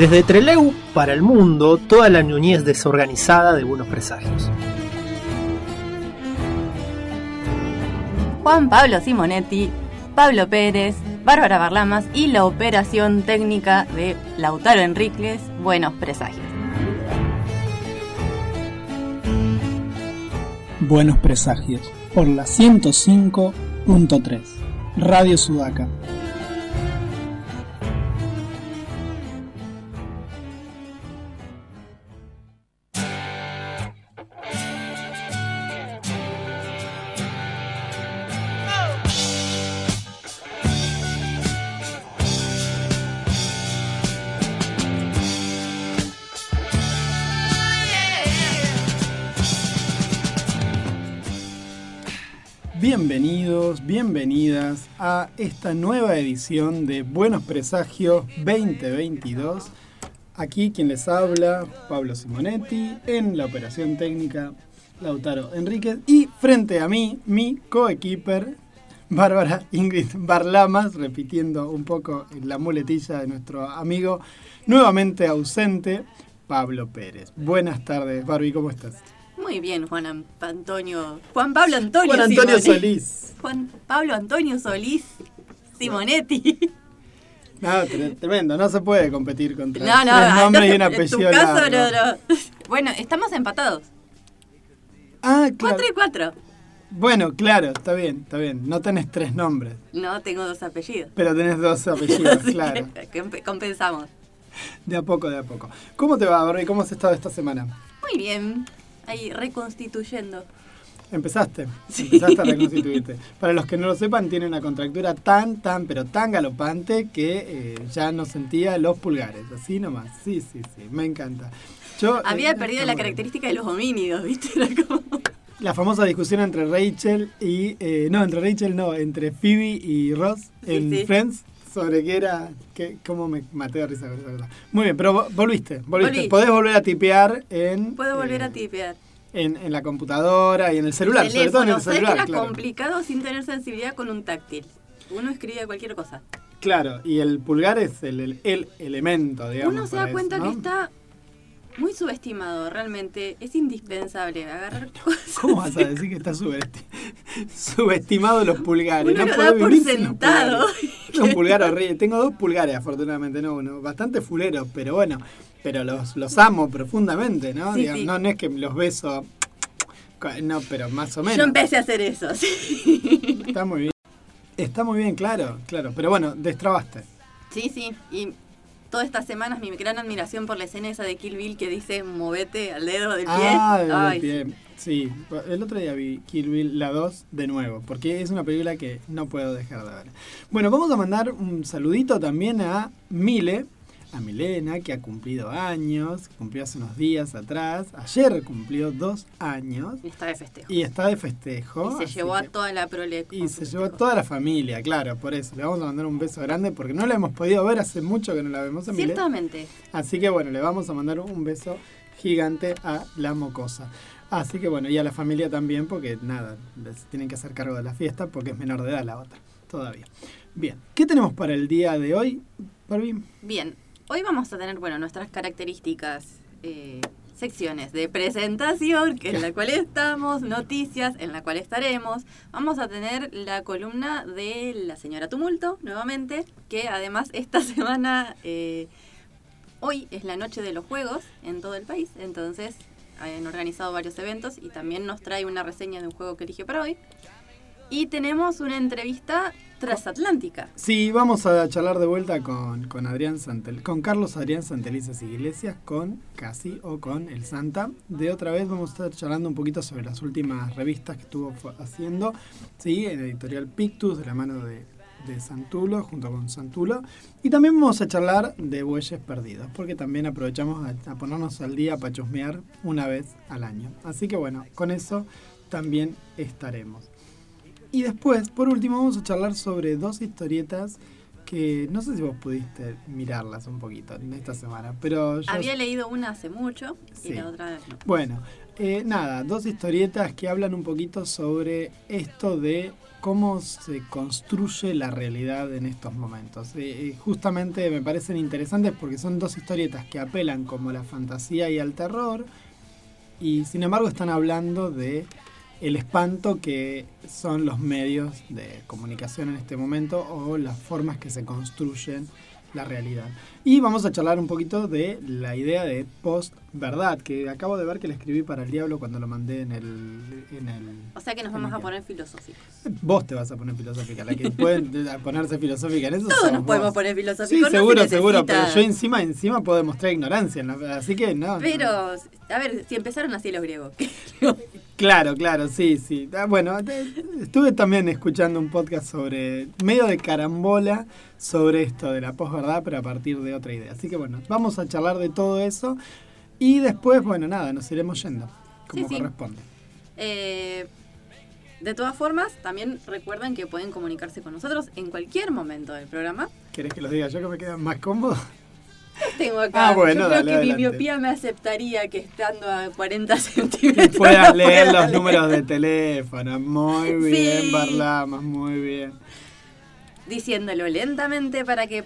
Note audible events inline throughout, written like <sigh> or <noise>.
Desde Treleu para el mundo, toda la ñuñez desorganizada de buenos presagios. Juan Pablo Simonetti, Pablo Pérez, Bárbara Barlamas y la operación técnica de Lautaro Enríquez, Buenos Presagios. Buenos Presagios, por la 105.3, Radio Sudaca. A esta nueva edición de Buenos Presagios 2022. Aquí quien les habla, Pablo Simonetti, en la operación técnica Lautaro Enríquez y frente a mí, mi coequiper, Bárbara Ingrid Barlamas, repitiendo un poco la muletilla de nuestro amigo nuevamente ausente, Pablo Pérez. Buenas tardes, Barbie, ¿cómo estás? Muy bien, Juan Antonio. Juan Pablo Antonio. Juan Antonio Simonetti. Solís. Juan Pablo Antonio Solís Simonetti. <laughs> No, tre- tremendo, no se puede competir contra No, no, tres nombres y un entonces, apellido. Bueno, estamos empatados. Ah, claro. Cuatro y cuatro. Bueno, claro, está bien, está bien. No tenés tres nombres, No, tengo dos apellidos. pero tenés dos apellidos, <laughs> claro. <laughs> que compensamos. De a poco, de a poco. ¿Cómo te va, Barbie? ¿Cómo has estado esta semana? Muy bien. Ahí reconstituyendo. Empezaste, <laughs> empezaste a reconstituirte. Para los que no lo sepan, tiene una contractura tan, tan, pero tan galopante que eh, ya no sentía los pulgares. Así nomás. Sí, sí, sí, me encanta. Yo, Había eh, perdido está la característica de los homínidos, ¿viste? <laughs> Era como... La famosa discusión entre Rachel y. eh, no, entre Rachel no, entre Phoebe y Ross Sí, en sí. Friends. Sobre qué era. Qué, ¿Cómo me maté de risa? Muy bien, pero vo- volviste. volviste. Volví. Podés volver a tipear en. Puedo volver a tipear. En, en la computadora y en el celular, sobre todo en el ¿Sabes que celular. era claro. complicado sin tener sensibilidad con un táctil? Uno escribía cualquier cosa. Claro, y el pulgar es el, el, el elemento, digamos. Uno se da cuenta que está muy subestimado, realmente. Es indispensable agarrar <laughs> cosas. ¿Cómo vas a decir que está subesti- <laughs> subestimado los pulgares? Uno no lo podés da por vivir sin los sentado. pulgares. Es <laughs> un pulgar horrible. Tengo dos pulgares, afortunadamente, no uno. Bastante fuleros, pero bueno. Pero los, los amo profundamente, ¿no? Sí, Digamos, sí. No, no es que los beso. No, pero más o menos. Yo empecé a hacer eso, <laughs> sí. Está muy bien. Está muy bien, claro, claro. Pero bueno, destrabaste. Sí, sí. Y todas estas semanas mi gran admiración por la escena esa de Kill Bill que dice movete al dedo del pie. Ah, del pie. Sí, el otro día vi Kill Bill la 2 de nuevo, porque es una película que no puedo dejar de ver. Bueno, vamos a mandar un saludito también a Mile, a Milena, que ha cumplido años, cumplió hace unos días atrás, ayer cumplió dos años Está de festejo. y está de festejo. Y se llevó a toda la prole. y se llevó a toda la familia, claro, por eso. Le vamos a mandar un beso grande porque no la hemos podido ver hace mucho que no la vemos a Mile. Ciertamente. Así que bueno, le vamos a mandar un beso gigante a la mocosa. Así que bueno, y a la familia también, porque nada, les tienen que hacer cargo de la fiesta porque es menor de edad la otra, todavía. Bien, ¿qué tenemos para el día de hoy, Barbie? Bien, hoy vamos a tener, bueno, nuestras características eh, secciones de presentación, en la cual estamos, noticias, en la cual estaremos. Vamos a tener la columna de la señora Tumulto, nuevamente, que además esta <laughs> semana, eh, hoy es la noche de los juegos en todo el país, entonces han organizado varios eventos y también nos trae una reseña de un juego que elige para hoy. Y tenemos una entrevista transatlántica. Sí, vamos a charlar de vuelta con, con Adrián Santel, con Carlos Adrián Santelices Iglesias, con Casi o con El Santa. De otra vez vamos a estar charlando un poquito sobre las últimas revistas que estuvo haciendo, sí, en editorial Pictus, de la mano de, de Santulo, junto con Santulo. Y también vamos a charlar de bueyes perdidos, porque también aprovechamos a, a ponernos al día para chusmear una vez al año. Así que bueno, con eso también estaremos. Y después, por último, vamos a charlar sobre dos historietas que no sé si vos pudiste mirarlas un poquito en esta semana, pero yo... Había leído una hace mucho Sí. y la otra no. Bueno, Eh, nada, dos historietas que hablan un poquito sobre esto de cómo se construye la realidad en estos momentos. Eh, eh, justamente me parecen interesantes porque son dos historietas que apelan como a la fantasía y al terror y sin embargo están hablando de el espanto que son los medios de comunicación en este momento o las formas que se construyen la realidad. Y vamos a charlar un poquito de la idea de post-verdad, que acabo de ver que le escribí para el diablo cuando lo mandé en el... En el o sea que nos vamos a poner filosóficos. Vos te vas a poner filosófica, la que <laughs> pueden ponerse filosófica en eso. Todos nos podemos poner filosóficos. Sí, seguro, seguro, pero yo encima, encima puedo demostrar ignorancia, así que no. Pero, a ver, si empezaron así los griegos. <laughs> Claro, claro, sí, sí. Ah, bueno, estuve también escuchando un podcast sobre, medio de carambola, sobre esto de la posverdad, pero a partir de otra idea. Así que bueno, vamos a charlar de todo eso y después, bueno, nada, nos iremos yendo, como corresponde. Eh, de todas formas, también recuerden que pueden comunicarse con nosotros en cualquier momento del programa. ¿Querés que los diga yo que me queda más cómodo? <laughs> tengo acá. Ah, bueno, Yo creo que mi miopía me aceptaría que estando a 40 <laughs> centímetros. Puedas <laughs> leer los números de teléfono. Muy bien, Barlamas, muy bien. Diciéndolo lentamente para que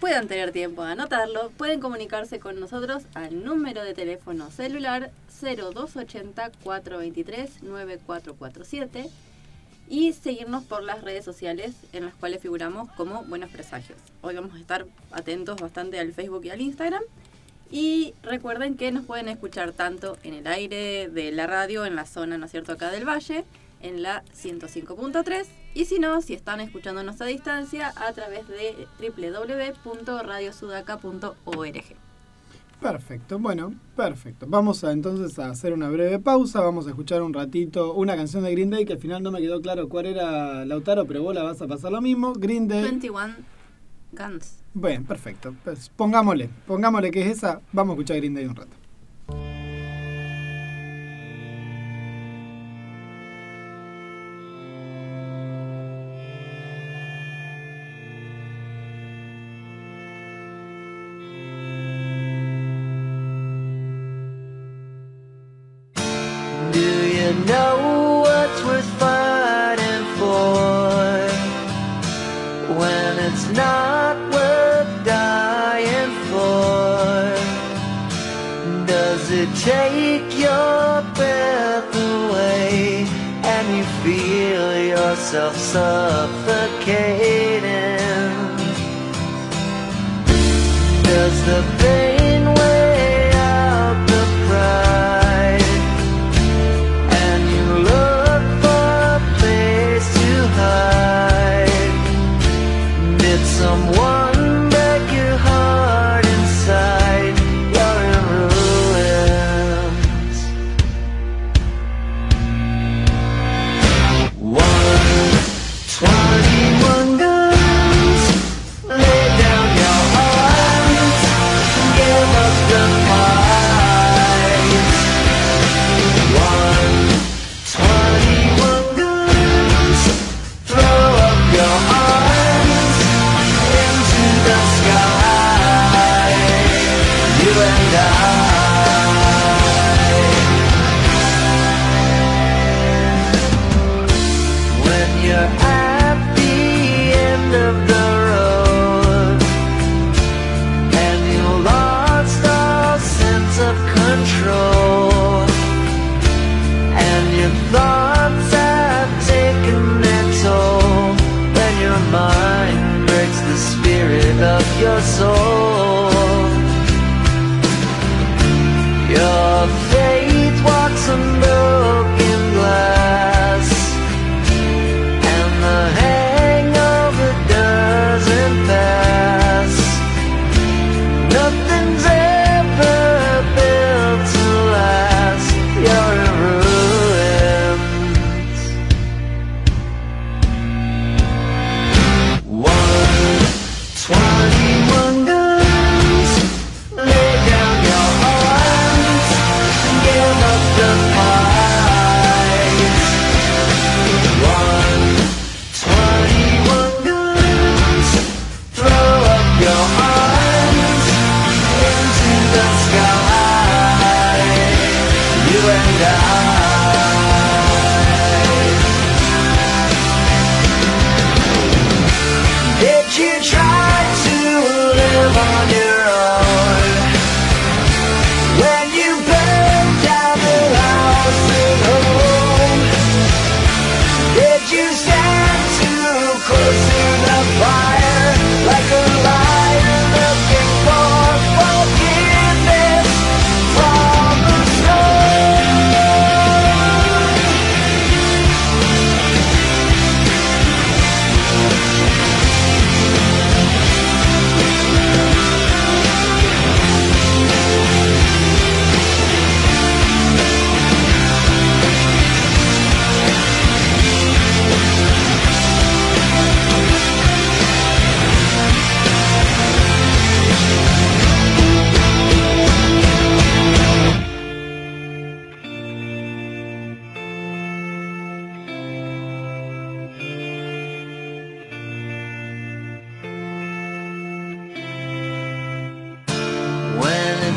puedan tener tiempo de anotarlo, pueden comunicarse con nosotros al número de teléfono celular 0280 423 9447 y seguirnos por las redes sociales en las cuales figuramos como Buenos Presagios. Hoy vamos a estar atentos bastante al Facebook y al Instagram. Y recuerden que nos pueden escuchar tanto en el aire de la radio, en la zona, ¿no es cierto?, acá del Valle, en la 105.3. Y si no, si están escuchándonos a distancia, a través de www.radiosudaca.org. Perfecto, bueno, perfecto. Vamos a entonces a hacer una breve pausa, vamos a escuchar un ratito una canción de Green Day que al final no me quedó claro cuál era Lautaro, pero vos la vas a pasar lo mismo. Green Day. 21 Guns. Bueno, perfecto. Pues pongámosle, pongámosle que es esa. Vamos a escuchar Green Day un rato. know what's worth fighting for when it's not worth dying for? Does it take your breath away and you feel yourself suffocating? Does the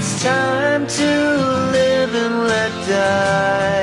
it's time to live and let die,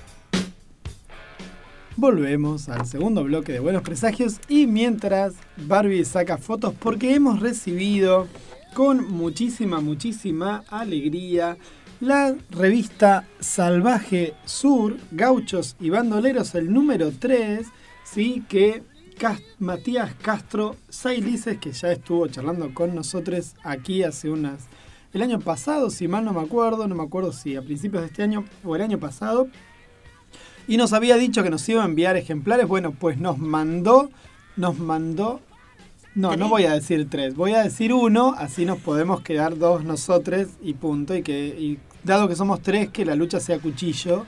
Volvemos al segundo bloque de Buenos Presagios y mientras Barbie saca fotos porque hemos recibido con muchísima, muchísima alegría la revista Salvaje Sur, Gauchos y Bandoleros, el número 3, ¿sí? que Matías Castro Sailices, que ya estuvo charlando con nosotros aquí hace unas... El año pasado, si mal no me acuerdo, no me acuerdo si a principios de este año o el año pasado, y nos había dicho que nos iba a enviar ejemplares. Bueno, pues nos mandó, nos mandó. No, no ¿Tres? voy a decir tres, voy a decir uno, así nos podemos quedar dos nosotros y punto. Y que, y dado que somos tres, que la lucha sea cuchillo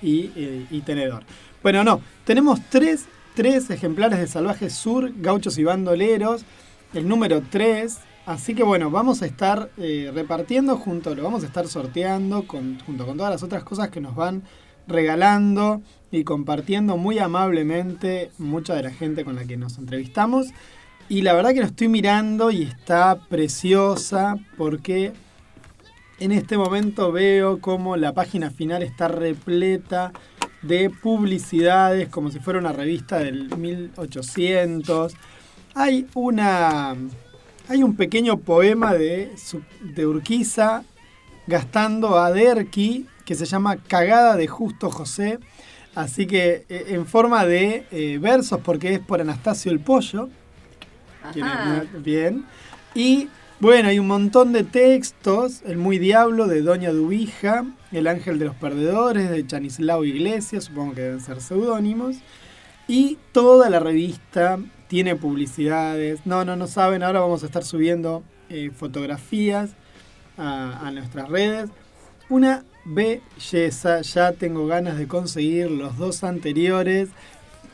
y, eh, y tenedor. Bueno, no, tenemos tres, tres ejemplares de Salvaje Sur, Gauchos y Bandoleros, el número 3. Así que bueno, vamos a estar eh, repartiendo junto, lo vamos a estar sorteando con, junto con todas las otras cosas que nos van regalando y compartiendo muy amablemente mucha de la gente con la que nos entrevistamos. Y la verdad que lo estoy mirando y está preciosa porque en este momento veo como la página final está repleta de publicidades como si fuera una revista del 1800. Hay una hay un pequeño poema de, de Urquiza gastando a Derqui que se llama Cagada de Justo José. Así que eh, en forma de eh, versos, porque es por Anastasio el Pollo. Ajá. bien. Y bueno, hay un montón de textos. El Muy Diablo de Doña Dubija. El Ángel de los Perdedores de Chanislao Iglesias. Supongo que deben ser seudónimos. Y toda la revista tiene publicidades. No, no, no saben. Ahora vamos a estar subiendo eh, fotografías a, a nuestras redes. Una belleza. Ya tengo ganas de conseguir los dos anteriores.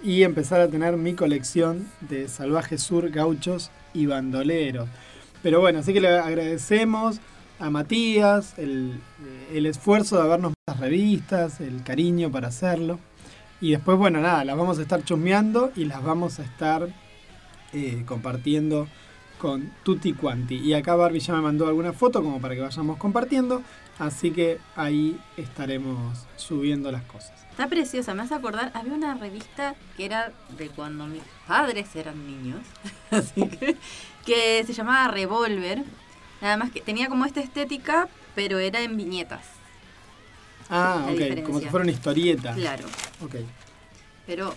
y empezar a tener mi colección de Salvaje Sur, gauchos y bandoleros. Pero bueno, así que le agradecemos a Matías el, el esfuerzo de habernos las revistas, el cariño para hacerlo. Y después, bueno, nada, las vamos a estar chusmeando y las vamos a estar eh, compartiendo con Tutti Quanti. Y acá Barbie ya me mandó alguna foto como para que vayamos compartiendo. Así que ahí estaremos subiendo las cosas. Está preciosa, me hace acordar, había una revista que era de cuando mis padres eran niños, <laughs> así que, que se llamaba Revolver. Nada más que tenía como esta estética, pero era en viñetas. Ah, La ok, diferencia. como si fuera una historieta. Claro. Ok. Pero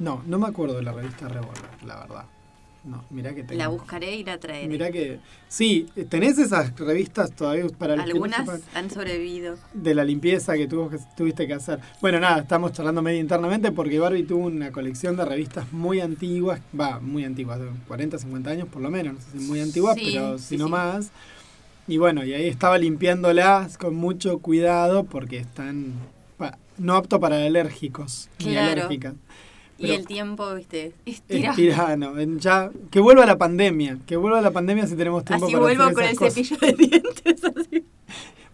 No, no me acuerdo de la revista Revolver, la verdad. No, mirá que tengo. la buscaré y la traeré. Mirá que. Sí, tenés esas revistas todavía para no Algunas han sobrevivido. de la limpieza que, tuvo que tuviste que hacer. Bueno, nada, estamos charlando medio internamente porque Barbie tuvo una colección de revistas muy antiguas, va, muy antiguas, de 40, 50 años por lo menos, no sé si muy antiguas, Sí, pero sí, si no sí. más. Y bueno, y ahí estaba limpiándolas con mucho cuidado porque están no apto para alérgicos ni Claro. Y el tiempo, viste, Es tirano. en Ya, que vuelva la pandemia. Que vuelva la pandemia si tenemos tiempo Así para vuelvo hacer con esas el cosas. cepillo de dientes. <laughs> Así.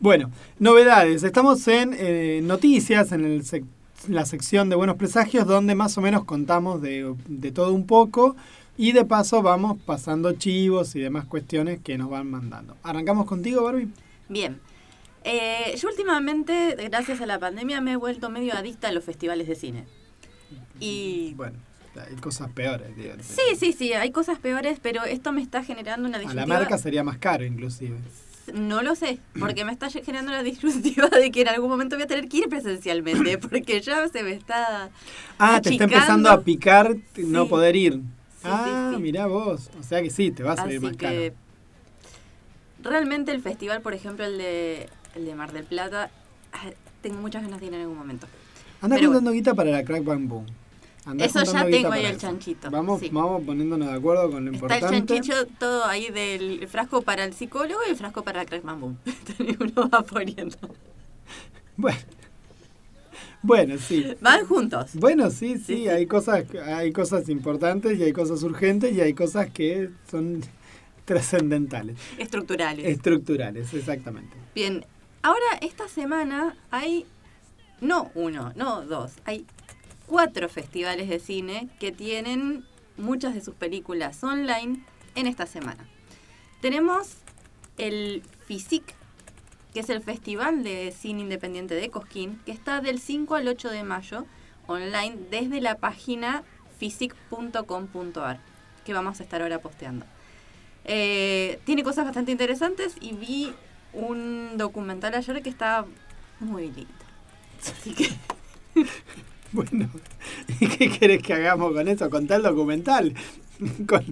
Bueno, novedades. Estamos en eh, noticias, en el sec- la sección de Buenos Presagios, donde más o menos contamos de, de todo un poco. Y de paso vamos pasando chivos y demás cuestiones que nos van mandando. ¿Arrancamos contigo, Barbie? Bien. Eh, yo últimamente, gracias a la pandemia, me he vuelto medio adicta a los festivales de cine. Y Bueno, hay cosas peores. digo. sí, sí, sí, hay cosas peores, pero esto me está generando una A la disyuntiva. marca sería más caro, inclusive. No lo sé, porque me está generando la disyuntiva de que en algún momento voy a tener que ir presencialmente, <coughs> porque ya se me está... Ah, te está empezando a picar no poder ir. Sí, ah, sí, mirá vos. O sea que sí, te va a salir Así más caro. realmente el festival, por ejemplo, el de, el de Mar del Plata, ah, tengo muchas ganas de ir en algún momento. Anda juntando guita para la Crack Bang Boom. Andá Eso ya tengo ahí el eso. chanchito, Vamos, sí. vamos poniéndonos de acuerdo con lo Está el importante. chanchito todo ahí del frasco para el psicólogo y el frasco para bamboo. <laughs> Entonces uno va poniendo. Bueno. Bueno, sí. Van juntos. Bueno, sí, sí, Sí, sí. hay cosas hay cosas importantes y hay cosas urgentes y hay cosas que son trascendentales, Estructurales. estructurales, exactamente. Bien, ahora esta semana hay, no uno, no dos, hay cuatro festivales de cine que tienen muchas de sus películas online en esta semana. Tenemos el FISIC, que es el Festival de Cine Independiente de Cosquín, que está del 5 al 8 de mayo online desde la página fisic.com.ar, que vamos a estar ahora posteando. Eh, tiene cosas bastante interesantes y vi un documental ayer que está muy lindo. Así que <laughs> <laughs> Bueno, ¿y qué querés que hagamos con eso? Con tal documental. <laughs> Con,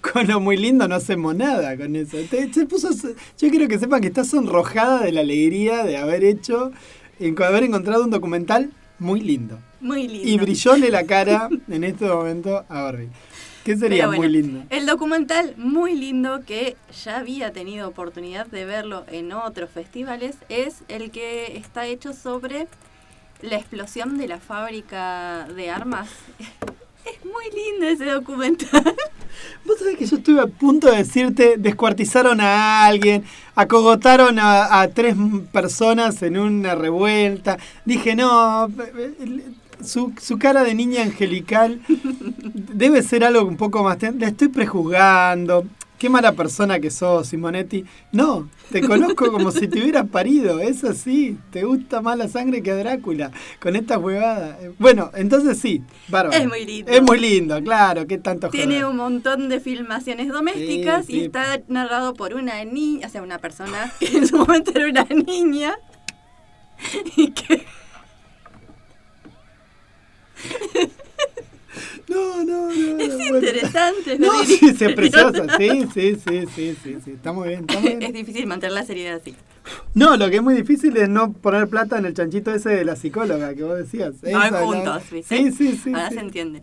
con lo muy lindo no hacemos nada con eso. Te- se puso, yo quiero que sepan que está sonrojada de la alegría de haber hecho, en haber encontrado un documental muy lindo. muy lindo. Y brillóle la cara en este momento a Barbie. ¿Qué sería bueno, muy lindo? El documental muy lindo que ya había tenido oportunidad de verlo en otros festivales es el que está hecho sobre la explosión de la fábrica de armas. <laughs> Es muy lindo ese documental. Vos sabés que yo estuve a punto de decirte, descuartizaron a alguien, acogotaron a, tres personas en una revuelta. Dije, no, su, su cara de niña angelical debe ser algo un poco más... La estoy prejuzgando. Qué mala persona que sos, Simonetti. No, te conozco como si te hubieras parido. Es así. Te gusta más la sangre que a Drácula. Con estas huevadas. Bueno, entonces sí, bárbaro. Es muy lindo. Es muy lindo, claro. Qué tanto Tiene joder. un montón de filmaciones domésticas Sí, sí. y está narrado por una niña, o sea, una persona <laughs> que en su momento era una niña y que <laughs> No, no, no. es no, bueno. interesante. No, ¿no? sí, es preciosa. Sí, sí, sí, sí, sí, sí. Está muy bien, está muy Es bien. difícil mantener la seriedad así. No, lo que es muy difícil es no poner plata en el chanchito ese de la psicóloga que vos decías. La- juntos, ¿viste? Sí, sí, sí. Ahora sí. se entiende.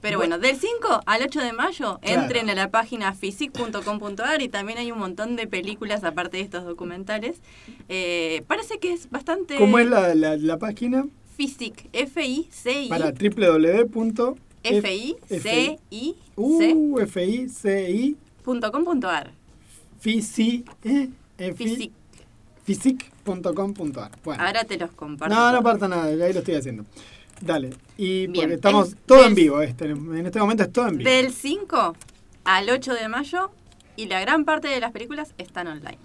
Pero bueno, del 5 al 8 de mayo Claro. entren a la página physic.com.ar y también hay un montón de películas aparte de estos documentales. Eh, parece que es bastante... ¿Cómo es la, la, la página? Physic, F-I-C-I, Para www. F-I-C-I, Uh, F-I-C-I. C.com.ar. Fisi, eh, fi- Physic. Physic.com.ar. Bueno. Ahora te los comparto. No, no todos. parta nada, ahí lo estoy haciendo. Dale. Y Bien, porque estamos es todo del- en vivo, este, en este momento es todo en vivo. Del 5 al 8 de mayo y la gran parte de las películas están online.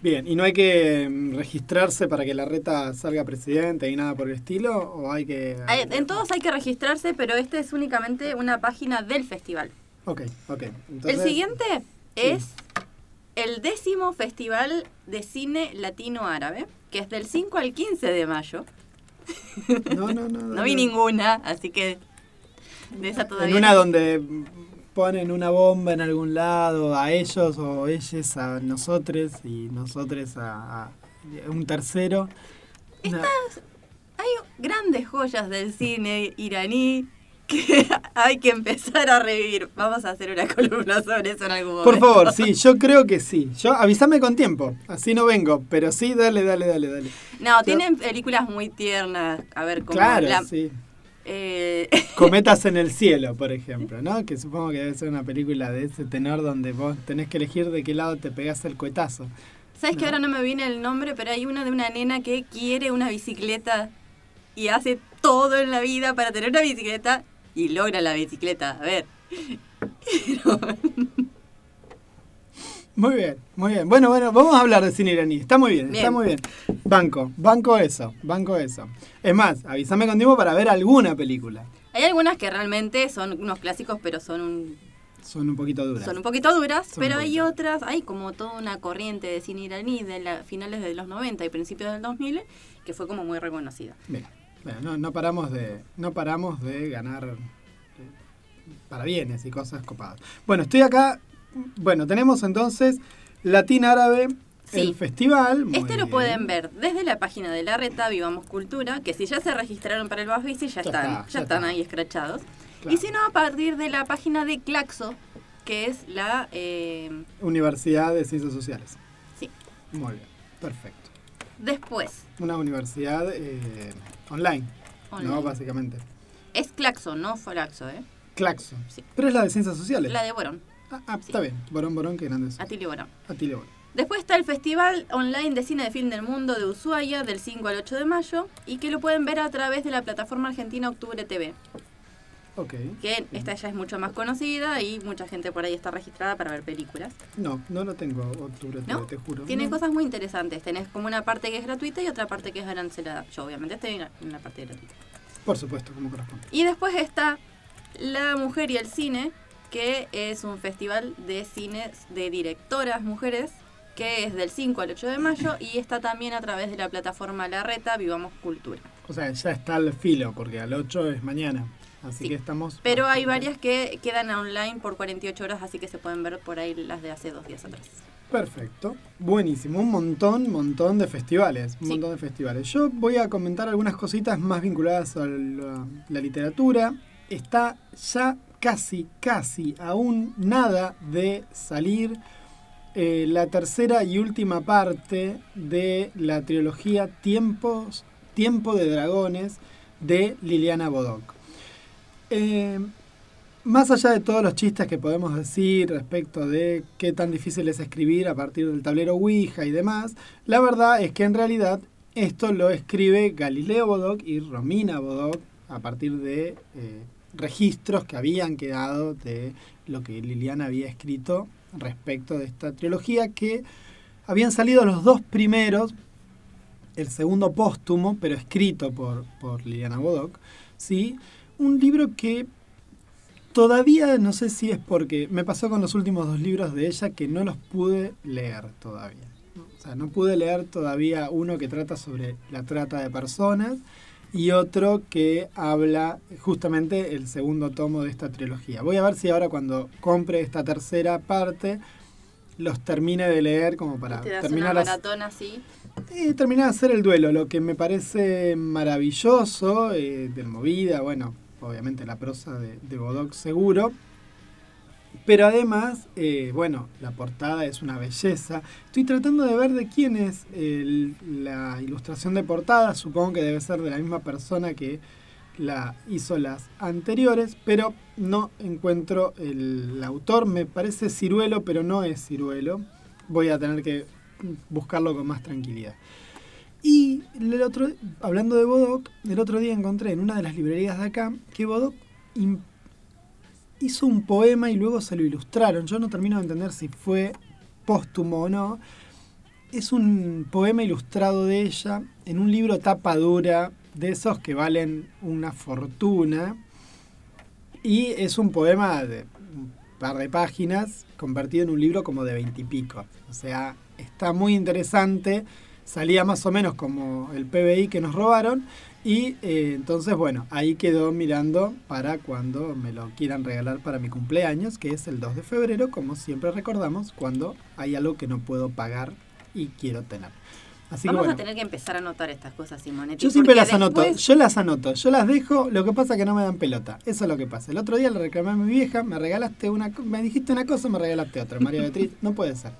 Bien, ¿y no hay que mm, registrarse para que la reta salga presidente y nada por el estilo? ¿O hay que...? Hay- En todos hay que registrarse, pero este es únicamente una página del festival. Ok, ok. Entonces, el siguiente es el décimo Festival de Cine Latino Árabe, que es del 5 al 15 de mayo. No, no, no. <laughs> No vi ninguna, así que de esa todavía. En una donde ponen una bomba en algún lado a ellos o ellos a nosotros y nosotros a, a un tercero. No. Hay grandes joyas del cine iraní que <laughs> hay que empezar a revivir. Vamos a hacer una columna sobre eso en algún momento. Por favor, sí, yo creo que sí. Yo avísame con tiempo, así no vengo, pero sí, dale, dale, dale, dale. No, tienen películas muy tiernas. A ver, como Claro, la- sí. Eh, <laughs> Cometas en el cielo, por ejemplo, ¿no? Que supongo que debe ser una película de ese tenor donde vos tenés que elegir de qué lado te pegás el cohetazo. ¿Sabes que ahora no me viene el nombre? Pero hay una de una nena que quiere una bicicleta y hace todo en la vida para tener una bicicleta y logra la bicicleta. A ver. <laughs> Muy bien, muy bien. Bueno, bueno, vamos a hablar de cine iraní. Está muy bien, está muy bien. Banco, banco eso, banco eso. Es más, avísame con tiempo para ver alguna película. Hay algunas que realmente son unos clásicos, pero son un, Son un poquito duras. son un poquito duras. Son pero hay otras, hay como toda una corriente de cine iraní de la, finales de los 90 y principios del 2000 que fue como muy reconocida. Mira, mira, no, no paramos de, no paramos de ganar eh, para bienes y cosas copadas. Bueno, estoy acá. Bueno, tenemos entonces Latín Árabe, Sí. el festival. muy Este lo bien. pueden ver desde la página de la reta Vivamos Cultura, que si ya se registraron para el Bafisi Ya ya, están, está, ya ya están está. ahí escrachados. Claro. Y si no, a partir de la página de Claxo, que es la... eh, Universidad de Ciencias Sociales. sí. Muy bien, perfecto. Después, Una universidad eh, online, online. ¿no? Básicamente. es Claxo, no Folaxo, ¿eh? Claxo. Sí. Pero es la de Ciencias Sociales. La de Borón, Ah, ah, Sí. está bien. Borón, Borón, que grande es. Atilio Borón. Atilio Borón. Después está el Festival Online de Cine de Film del Mundo de Ushuaia del 5 al 8 de mayo y que lo pueden ver a través de la plataforma argentina Octubre TV, Ok. que esta ya es mucho más conocida y mucha gente por ahí está registrada para ver películas. No, no lo tengo octubre, ¿No? te, te juro. Tiene No. cosas muy interesantes. Tenés como una parte que es gratuita y otra parte que es arancelada. Yo obviamente estoy en la, en la parte gratuita. Por supuesto, como corresponde. Y después está La Mujer y el Cine, que es un festival de cines de directoras mujeres, que es del 5 al 8 de mayo y está también a través de la plataforma La Reta Vivamos Cultura. O sea, ya está al filo, porque al 8 es mañana. Así Sí. que estamos. Pero hay varias que quedan online por 48 horas, así que se pueden ver por ahí las de hace dos días atrás. Perfecto. Buenísimo. Un montón, montón de festivales. Un Sí. montón de festivales. Yo voy a comentar algunas cositas más vinculadas a la, la literatura. Está ya casi, casi, aún nada de salir eh, la tercera y última parte de la trilogía Tiempos, Tiempo de Dragones de Liliana Bodoc. Eh, más allá de todos los chistes que podemos decir respecto de qué tan difícil es escribir a partir del tablero Ouija y demás, la verdad es que en realidad esto lo escribe Galileo Bodoc y Romina Bodoc a partir de eh, registros que habían quedado de lo que Liliana había escrito respecto de esta trilogía que habían salido los dos primeros, el segundo póstumo, pero escrito por, por Liliana Bodoc, ¿sí? un libro que Todavía no sé si es porque me pasó con los últimos dos libros de ella que no los pude leer todavía. O sea, no pude leer todavía uno que trata sobre la trata de personas y otro que habla justamente el segundo tomo de esta trilogía. Voy a ver si ahora cuando compre esta tercera parte los termine de leer como para Te das terminar una maratón así. y terminar de hacer el duelo, lo que me parece maravilloso eh, del Movida, bueno, obviamente la prosa de, de Bodoc seguro, Pero además, eh, bueno, la portada es una belleza. Estoy tratando de ver de quién es la ilustración de portada. Supongo que debe ser de la misma persona que la hizo las anteriores, pero no encuentro el, autor. Me parece Ciruelo, pero no es Ciruelo. Voy a tener que buscarlo con más tranquilidad. Y el otro, hablando de Bodoc, el otro día encontré en una de las librerías de acá que Bodoc hizo un poema y luego se lo ilustraron. Yo no termino de entender si fue póstumo o no. Es un poema ilustrado de ella en un libro tapa dura, de esos que valen una fortuna. Y es un poema de un par de páginas, convertido en un libro como de veintipico. O sea, está muy interesante. Salía más o menos como el PBI que nos robaron. Y eh, entonces, bueno, ahí quedó mirando para cuando me lo quieran regalar para mi cumpleaños, que es el 2 de febrero, como siempre recordamos, cuando hay algo que no puedo pagar y quiero tener. Así Vamos que bueno. a tener que empezar a anotar estas cosas, Simonetti. Yo siempre las anoto, yo las anoto, yo las dejo, lo que pasa es que no me dan pelota, eso es lo que pasa. El otro día le reclamé a mi vieja, me regalaste una, me dijiste una cosa, me regalaste otra, María Beatriz, no puede ser,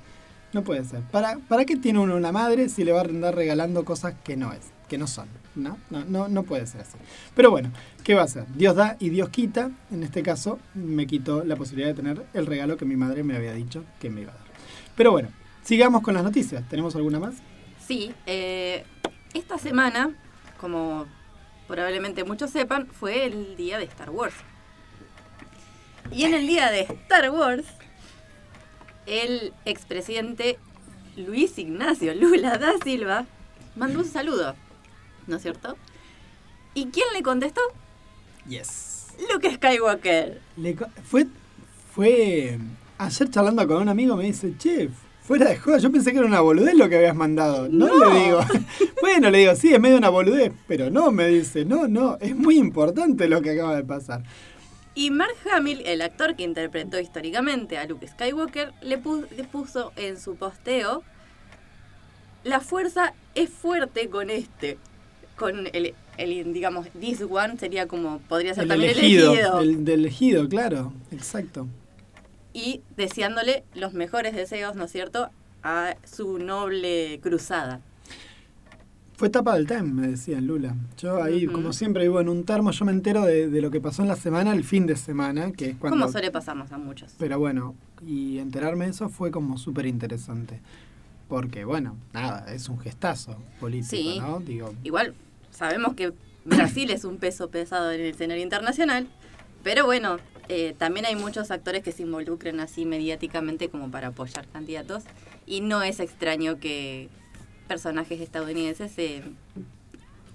no puede ser. ¿Para, ¿Para qué tiene uno una madre si le va a andar regalando cosas que no es, que no son? No, no, no, no puede ser así. Pero bueno, ¿qué va a hacer? Dios da y Dios quita, en este caso me quitó la posibilidad de tener el regalo que mi madre me había dicho que me iba a dar. Pero bueno, sigamos con las noticias, ¿tenemos alguna más? Sí, eh, esta semana, como probablemente muchos sepan, fue el día de Star Wars. Y en el día de Star Wars, el expresidente Luis Ignacio Lula da Silva mandó un saludo, ¿no es cierto? ¿Y quién le contestó? Yes. Luke Skywalker. Le fue, fue ayer charlando con un amigo, me dice, che, fuera de joda, yo pensé que era una boludez lo que habías mandado. No, No. le digo. <laughs> bueno, le digo, sí, es medio una boludez, pero no, me dice, no, no, es muy importante lo que acaba de pasar. Y Mark Hamill, el actor que interpretó históricamente a Luke Skywalker, le, pu- le puso en su posteo, la fuerza es fuerte con este, con el, el, digamos, this one sería como, podría ser El también elegido, el elegido. el del elegido, claro, exacto. Y deseándole los mejores deseos, ¿no es cierto?, a su noble cruzada. Fue tapa del Time, me decían Lula. Yo ahí, como siempre, vivo en un termo, yo me entero de, de lo que pasó en la semana, el fin de semana, que es cuando... Como suele pasarnos a muchos. Pero bueno, y enterarme de eso fue como súper interesante. Porque, bueno, nada, es un gestazo político, Sí. ¿no? Digo, Igual sabemos que Brasil es un peso pesado en el escenario internacional, pero bueno, eh, también hay muchos actores que se involucran así mediáticamente como para apoyar candidatos y no es extraño que personajes estadounidenses se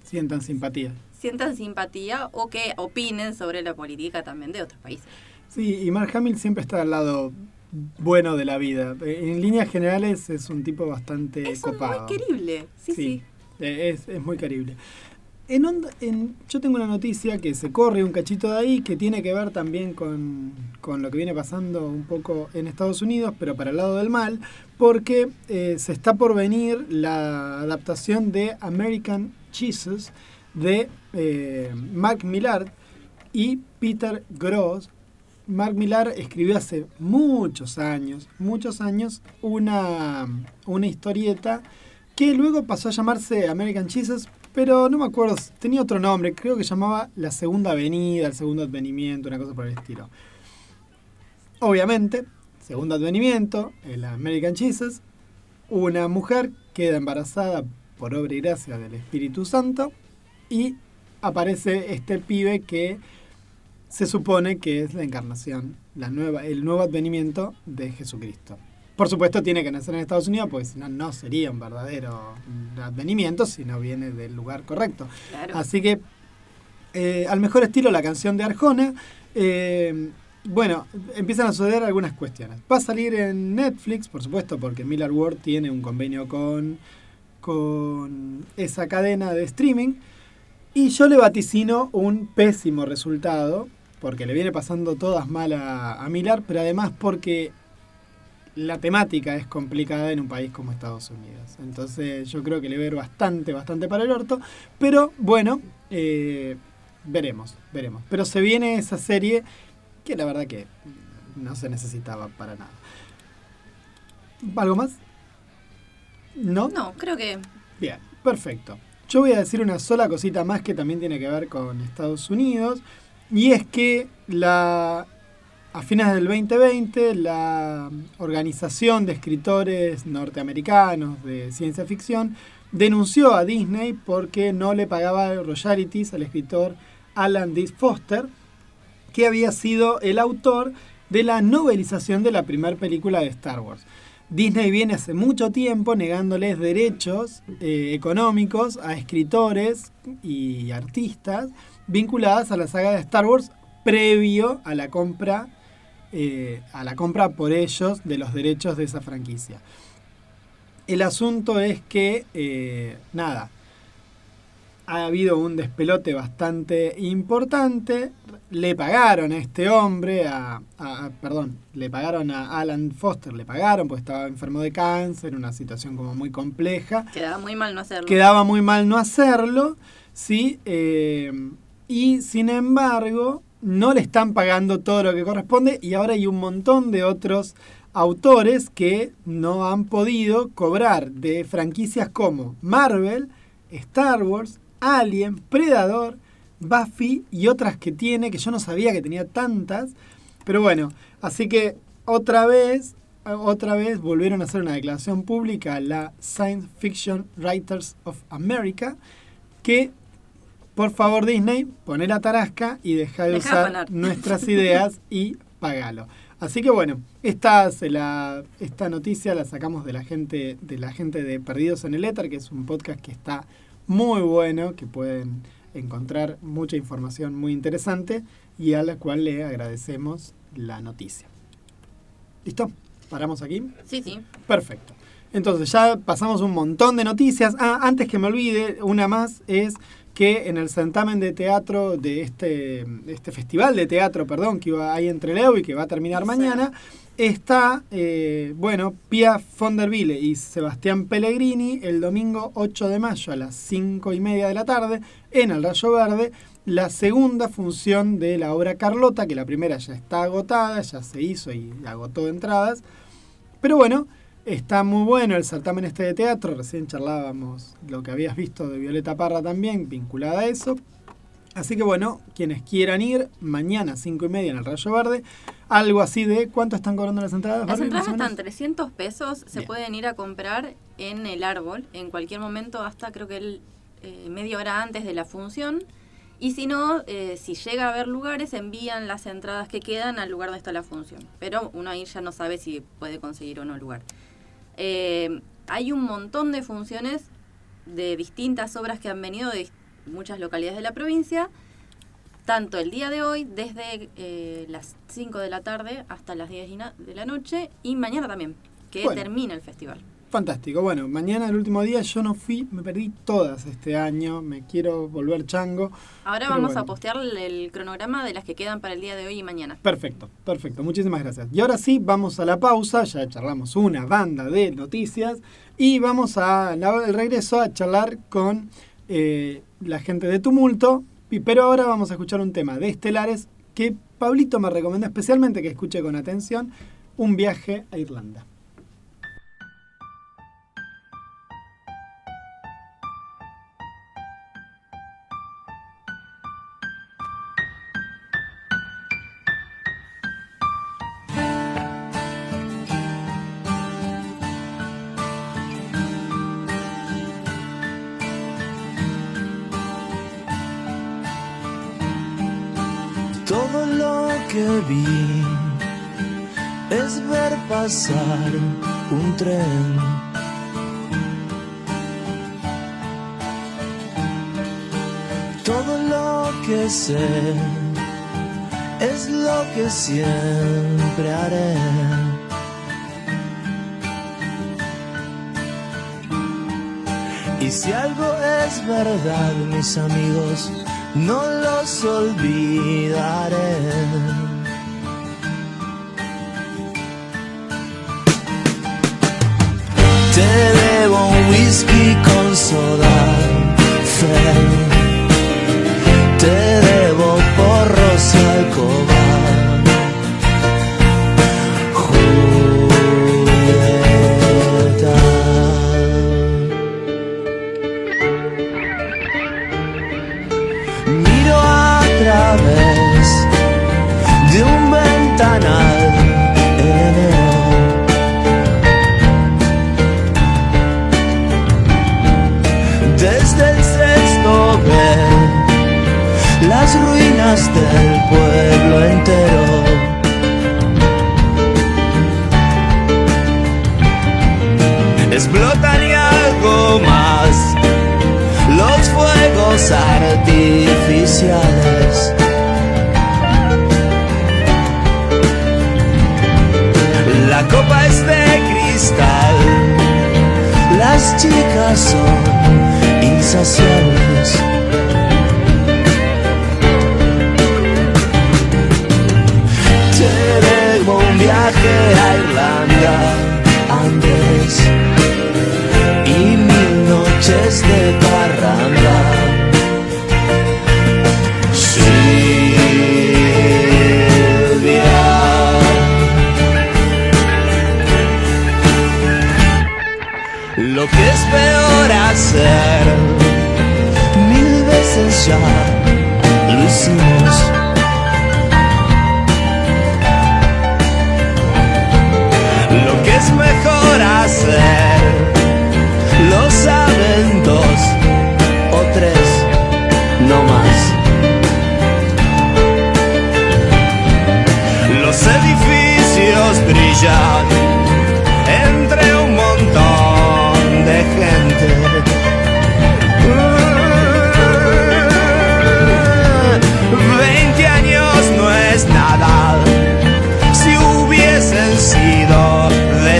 sientan simpatía. sientan simpatía o que opinen sobre la política también de otros países. Sí, y Mark Hamill siempre está al lado bueno de la vida. Eh, En líneas generales es un tipo bastante Es copado. muy querible, sí, sí. eh, Es, es muy querible. En onda- yo tengo una noticia que se corre un cachito de ahí que tiene que ver también con, con lo que viene pasando un poco en Estados Unidos, pero para el lado del mal, porque eh, se está por venir la adaptación de American Jesus de eh, Mark Millard y Peter Gross. Mark Millar escribió hace muchos años, muchos años, una, una historieta que luego pasó a llamarse American Jesus, pero no me acuerdo, tenía otro nombre, creo que llamaba La Segunda Avenida, el Segundo Advenimiento, una cosa por el estilo. Obviamente, Segundo Advenimiento, el American Jesus, una mujer queda embarazada por obra y gracia del Espíritu Santo y aparece este pibe que se supone que es la encarnación, la nueva, el nuevo advenimiento de Jesucristo. Por supuesto tiene que nacer en Estados Unidos porque si no, no sería un verdadero advenimiento si no viene del lugar correcto. Claro. Así que, eh, al mejor estilo, la canción de Arjona. eh, bueno, empiezan a suceder algunas cuestiones. Va a salir en Netflix, por supuesto, porque Miller World tiene un convenio con, con esa cadena de streaming. Y yo le vaticino un pésimo resultado, porque le viene pasando todas mal a, a Miller, pero además porque la temática es complicada en un país como Estados Unidos. Entonces yo creo que le ver bastante, bastante para el orto. Pero bueno, eh, veremos, veremos. Pero se viene esa serie que la verdad que no se necesitaba para nada. ¿Algo más? ¿No? No, creo que Bien, perfecto. Yo voy a decir una sola cosita más que también tiene que ver con Estados Unidos. Y es que la, a fines del 2020 la Organización de Escritores Norteamericanos de Ciencia Ficción denunció a Disney porque no le pagaba royalties al escritor Alan D. Foster, que había sido el autor de la novelización de la primera película de Star Wars. Disney viene hace mucho tiempo negándoles derechos eh, económicos a escritores y artistas vinculadas a la saga de Star Wars previo a la compra eh, a la compra por ellos de los derechos de esa franquicia. El asunto es que eh, nada ha habido un despelote bastante importante. Le pagaron a este hombre, a, a- perdón, le pagaron a Alan Foster, le pagaron porque estaba enfermo de cáncer, una situación como muy compleja. quedaba muy mal no hacerlo. Quedaba muy mal no hacerlo, ¿sí? Eh, y sin embargo, no le están pagando todo lo que corresponde y ahora hay un montón de otros autores que no han podido cobrar de franquicias como Marvel, Star Wars, Alien, Predador, Buffy y otras que tiene, que yo no sabía que tenía tantas. Pero bueno, así que otra vez, otra vez volvieron a hacer una declaración pública la Science Fiction Writers of America, que por favor Disney, poné la tarasca y deja de Dejá usar poner. nuestras ideas y pagalo. Así que bueno, esta, se la, esta noticia la sacamos de la gente de la gente de Perdidos en el Éter, que es un podcast que está muy bueno, que pueden encontrar mucha información muy interesante y a la cual le agradecemos la noticia. ¿Listo? ¿Paramos aquí? Sí, sí. Perfecto. Entonces ya pasamos un montón de noticias. Ah, antes que me olvide, una más es que en el certamen de teatro de este, este festival de teatro, perdón, que iba ahí entre Leo y que va a terminar Sí. mañana, está, eh, bueno, Pia Fonderville y Sebastián Pellegrini el domingo 8 de mayo a las 5 y media de la tarde en el Rayo Verde, la segunda función de la obra Carlota, que la primera ya está agotada, ya se hizo y agotó entradas. Pero bueno, está muy bueno el certamen este de teatro. Recién charlábamos lo que habías visto de Violeta Parra también, vinculada a eso. Así que bueno, quienes quieran ir, mañana 5 y media en el Rayo Verde, algo así de cuánto están cobrando las entradas. Las entradas están 300 pesos, se Bien. pueden ir a comprar en el árbol en cualquier momento hasta creo que el, eh, media hora antes de la función. Y si no, eh, si llega a haber lugares, envían las entradas que quedan al lugar donde está la función. Pero uno ahí ya no sabe si puede conseguir o no lugar. Eh, hay un montón de funciones de distintas obras que han venido de muchas localidades de la provincia, tanto el día de hoy, desde eh, las 5 de la tarde hasta las 10 y na- de la noche, y mañana también, que Bueno. termina el festival. Fantástico. Bueno, mañana el último día yo no fui, me perdí todas este año, me quiero volver chango. Ahora vamos bueno. a postear el, cronograma de las que quedan para el día de hoy y mañana. Perfecto, perfecto. Muchísimas gracias. Y ahora sí, vamos a la pausa. Ya charlamos una banda de noticias. Y vamos a la- el regreso a charlar con eh, la gente de Tumulto. Y- Pero ahora vamos a escuchar un tema de Estelares que Pablito me recomendó especialmente que escuche con atención. Un viaje a Irlanda. Todo lo que vi es ver pasar un tren. Todo lo que sé es lo que siempre haré. Y si algo es verdad, mis amigos, no los olvidaré. Te debo un whisky con soda, Fred. Del pueblo entero. Explotan y algo más los fuegos artificiales. La copa es de cristal, las chicas son insaciables. Viaje a Irlanda antes y mil noches de parranda. Silvia. Lo que es peor hacer, mil veces ya lo hicimos.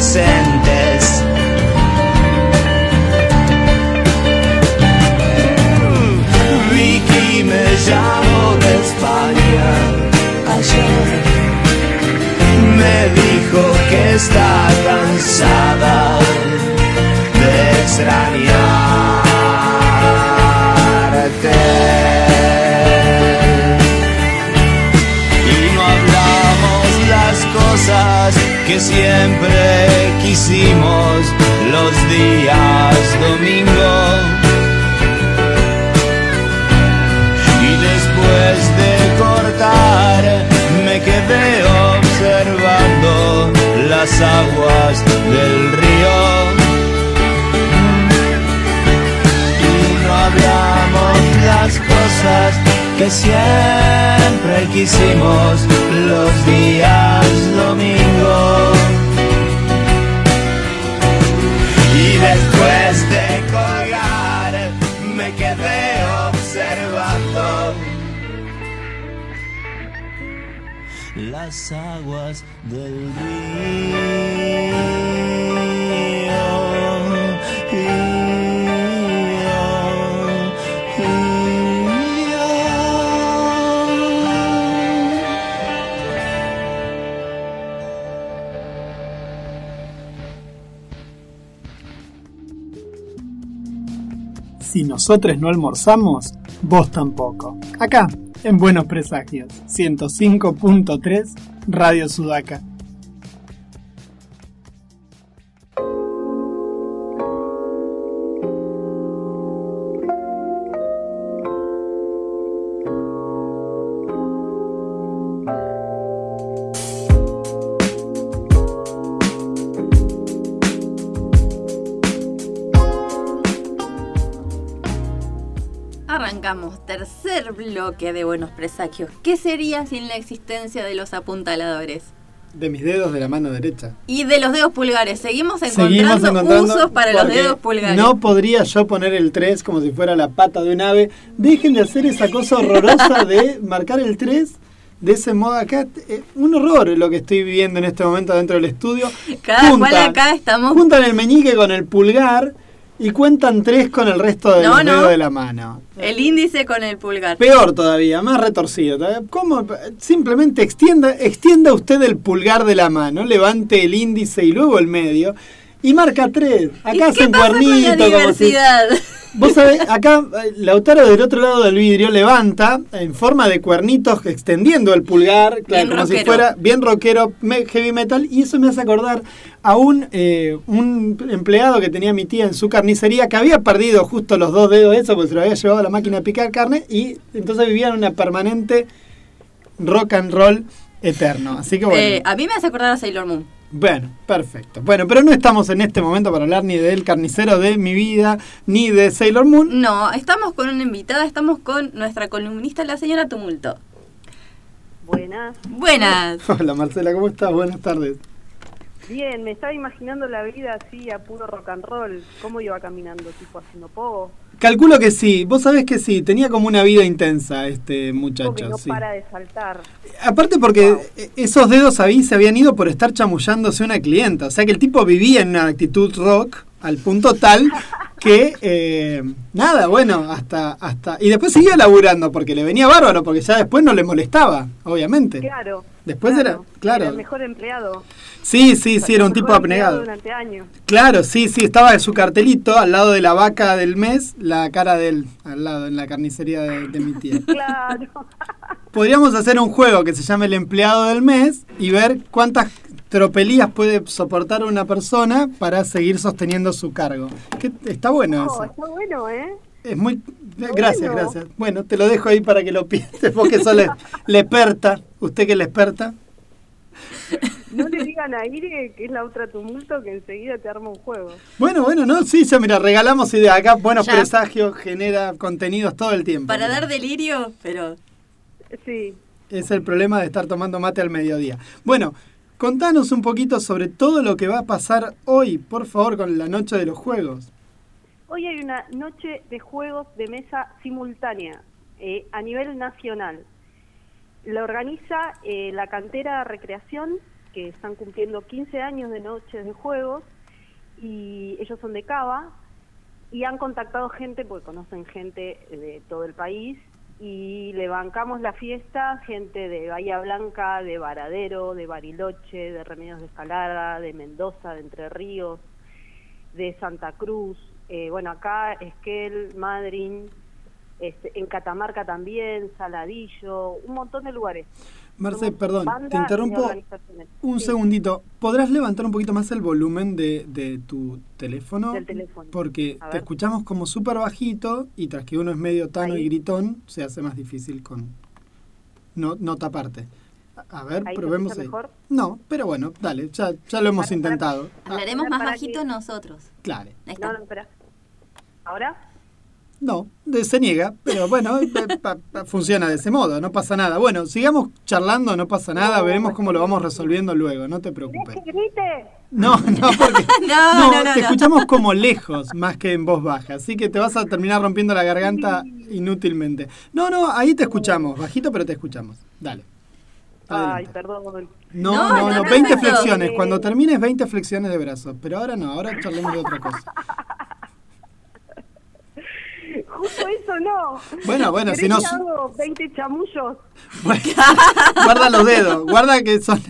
Sido decentes. Vicky me llamó de España ayer. Me dijo que está cansada de extrañarte que siempre quisimos los días domingo. Y después de cortar me quedé observando las aguas del río. y no hablamos las cosas que siempre quisimos los días domingo. Las aguas del río. Si nosotros no almorzamos, vos tampoco. Acá, en Buenos Presagios, 105.3 Radio Sudaca. Bloque de Buenos Presagios. ¿Qué sería sin la existencia de los apuntaladores? De mis dedos de la mano derecha. Y de los dedos pulgares. Seguimos encontrando, Seguimos encontrando usos para los dedos pulgares. No podría yo poner el 3 como si fuera la pata de un ave. Dejen de hacer esa cosa horrorosa de marcar el 3 de ese modo acá. Eh, un horror lo que estoy viviendo en este momento dentro del estudio. Cada cual acá estamos- Juntan el meñique con el pulgar y cuentan 3 con el resto del No, no. dedo de la mano. El índice con el pulgar. Peor todavía, más retorcido. ¿Cómo? Simplemente extienda, extienda usted el pulgar de la mano, levante el índice y luego el medio y marca tres. ¿Y Acá hacen cuernito. como si-? Vos sabés, acá eh, Lautaro del otro lado del vidrio levanta en forma de cuernitos extendiendo el pulgar, claro, como si fuera bien rockero, heavy metal, y eso me hace acordar a un, eh, un empleado que tenía mi tía en su carnicería que había perdido justo los dos dedos de eso porque se lo había llevado a la máquina a picar carne y entonces vivía en una permanente rock and roll eterno. Así que bueno. Eh, a mí me hace acordar a Sailor Moon. Bueno, perfecto. Bueno, pero no estamos en este momento para hablar ni del carnicero de mi vida, ni de Sailor Moon. No, estamos con una invitada, estamos con nuestra columnista, la señora Tumulto. Buenas. Buenas. <laughs> Hola Marcela, ¿cómo estás? Buenas tardes. Bien, me estaba imaginando la vida así a puro rock and roll. ¿Cómo iba caminando? ¿Tipo haciendo pogo? Calculo que sí, vos sabés que sí, tenía como una vida intensa este muchacho, no sí. para de saltar. Aparte porque Wow. eh, esos dedos ahí se habían ido por estar chamullándose una clienta, o sea que el tipo vivía en una actitud rock al punto tal que eh, nada, bueno, hasta hasta y después seguía laburando porque le venía bárbaro porque ya después no le molestaba, obviamente. Claro. Después era- claro. Era el mejor empleado. Sí, sí, sí, era un tipo abnegado. Durante años. Claro, sí, sí, estaba en su cartelito al lado de la vaca del mes, la cara de él, al lado, en la carnicería de, de mi tía. <laughs> Claro. Podríamos hacer un juego que se llame el empleado del mes y ver cuántas tropelías puede soportar una persona para seguir sosteniendo su cargo. Que está bueno Oh, eso. está bueno, ¿eh? Es muy... Gracias, bueno. gracias. Bueno, te lo dejo ahí para que lo pienses, porque sos la <laughs> la experta. Usted que es la experta. No le digan a Ire que es la otra tumulto que enseguida te arma un juego. Bueno, bueno, no, sí, ya mira, regalamos ideas. Acá buenos Ya. presagios, genera contenidos todo el tiempo. Para Mira. dar delirio, pero Sí. Es el problema de estar tomando mate al mediodía. Bueno, contanos un poquito sobre todo lo que va a pasar hoy, por favor, con la noche de los juegos. Hoy hay una noche de juegos de mesa simultánea eh, a nivel nacional. La organiza eh, la cantera Recreación, que están cumpliendo 15 años de noches de juegos, y ellos son de Cava, y han contactado gente, porque conocen gente de todo el país, y le bancamos la fiesta, gente de Bahía Blanca, de Varadero, de Bariloche, de Remedios de Escalada, de Mendoza, de Entre Ríos, de Santa Cruz, eh, bueno, acá Esquel, Madryn, este, en Catamarca también, Saladillo, un montón de lugares. Marce, perdón, te interrumpo un Sí. segundito. ¿Podrás levantar un poquito más el volumen de, de tu teléfono? Del teléfono. Porque te escuchamos como súper bajito y tras que uno es medio tano Ahí. y gritón, se hace más difícil con no, no taparte. A, a ver, ¿Ahí probemos ahí. mejor? No, pero bueno, dale, ya, ya lo hemos Para- para- intentado. Ah, hablaremos más que- bajito nosotros. claro. No, espera. ¿Ahora? No, de- se niega, pero bueno, <laughs> pa- pa- funciona de ese modo, no pasa nada. Bueno, sigamos charlando, no pasa nada, No, veremos cómo lo vamos resolviendo luego, no te ¿Querés preocupes. que grite? No, no, porque No, <laughs> no, no, no, te no. escuchamos como lejos, más que en voz baja, así que te vas a terminar rompiendo la garganta inútilmente. No, no, ahí te escuchamos, bajito, pero te escuchamos. Dale. Ay, perdón. No, No, no, está no, 20 perfecto. flexiones. Cuando termines, 20 flexiones de brazos. Pero ahora no, ahora charlemos de otra cosa. <laughs> Justo eso no. Bueno, bueno, ¿Querés si no- que hago 20 chamullos? Bueno, <laughs> guarda los dedos, guarda que son.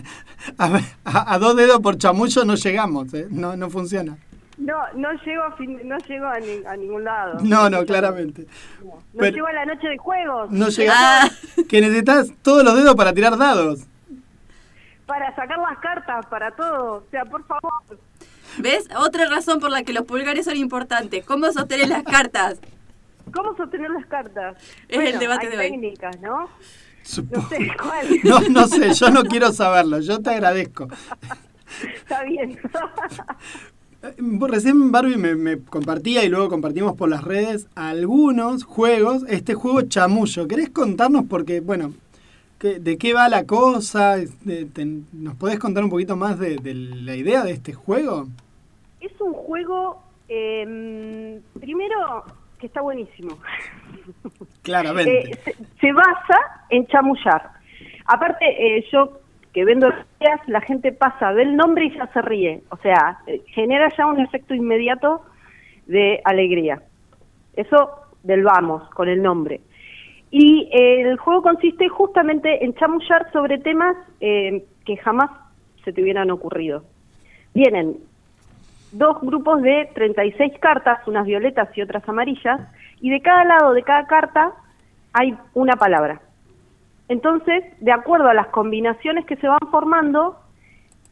A, ver, a- a dos dedos por chamullo no llegamos, ¿eh? no, no funciona. No, no llego a, fin- no llego a, ni- a ningún lado. No, no, claramente. No, no Pero- llego a la noche de juegos No llega. Ah. Que necesitas todos los dedos para tirar dados. para sacar las cartas, para todo. O sea, por favor. ¿Ves? Otra razón por la que los pulgares son importantes. ¿Cómo sostener las cartas? ¿Cómo sostener las cartas? Es el debate hay de hoy. técnicas, ¿no? Supongo. No sé cuál. <laughs> No, no sé, yo no quiero saberlo, yo te agradezco. Está bien. Eh, Recién Barbie me, me compartía y luego compartimos por las redes algunos juegos. Este juego chamullo, ¿querés contarnos? Porque, bueno, ¿qué- ¿de qué va la cosa? De- te- ¿Nos podés contar un poquito más de, de la idea de este juego? es un juego, eh, primero, que está buenísimo. Claramente. Eh, se, se basa en chamullar. Aparte, eh, yo que vendo días, la gente pasa del nombre y ya se ríe. O sea, eh, genera ya un efecto inmediato de alegría. Eso del vamos, con el nombre. Y eh, el juego consiste justamente en chamullar sobre temas que jamás se te hubieran ocurrido. Vienen dos grupos de 36 cartas, unas violetas y otras amarillas, y de cada lado de cada carta hay una palabra. Entonces, de acuerdo a las combinaciones que se van formando,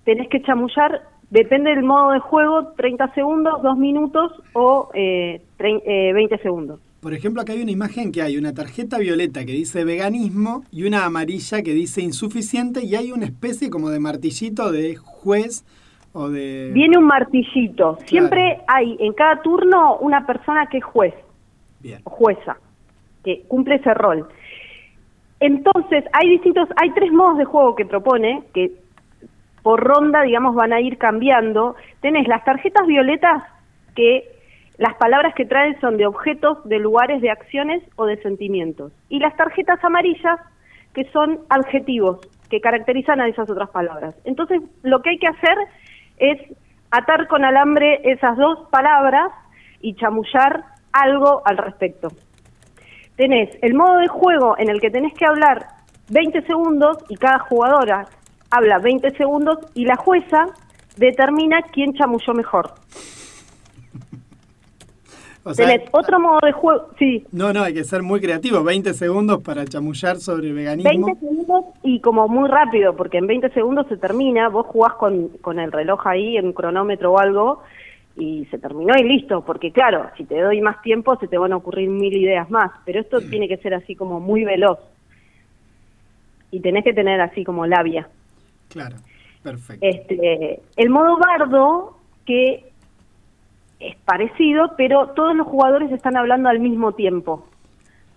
tenés que chamullar, depende del modo de juego, 30 segundos, 2 minutos o eh, trein- eh, 20 segundos. Por ejemplo, acá hay una imagen que hay una tarjeta violeta que dice veganismo y una amarilla que dice insuficiente y hay una especie como de martillito de juez o de... Viene un martillito. Siempre hay en cada turno una persona que es juez. Bien. o jueza, que cumple ese rol. Entonces, hay distintos, hay tres modos de juego que propone, que por ronda, digamos, van a ir cambiando. Tenés las tarjetas violetas, que las palabras que traen son de objetos, de lugares, de acciones o de sentimientos. Y las tarjetas amarillas, que son adjetivos, que caracterizan a esas otras palabras. Entonces, lo que hay que hacer es atar con alambre esas dos palabras y chamullar algo al respecto. Tenés el modo de juego en el que tenés que hablar 20 segundos y cada jugadora habla 20 segundos y la jueza determina quién chamulló mejor. O sea, Tenés otro modo de juego, sí, no, no, hay que ser muy creativo. 20 segundos para chamullar sobre el veganismo. 20 segundos y como muy rápido, porque en 20 segundos se termina, vos jugás con, con el reloj ahí, en un cronómetro o algo, y se terminó y listo, porque claro, si te doy más tiempo se te van a ocurrir mil ideas más, pero esto tiene que ser así como muy veloz. Y tenés que tener así como labia. Claro, perfecto. Este, el modo bardo, que es parecido, pero todos los jugadores están hablando al mismo tiempo.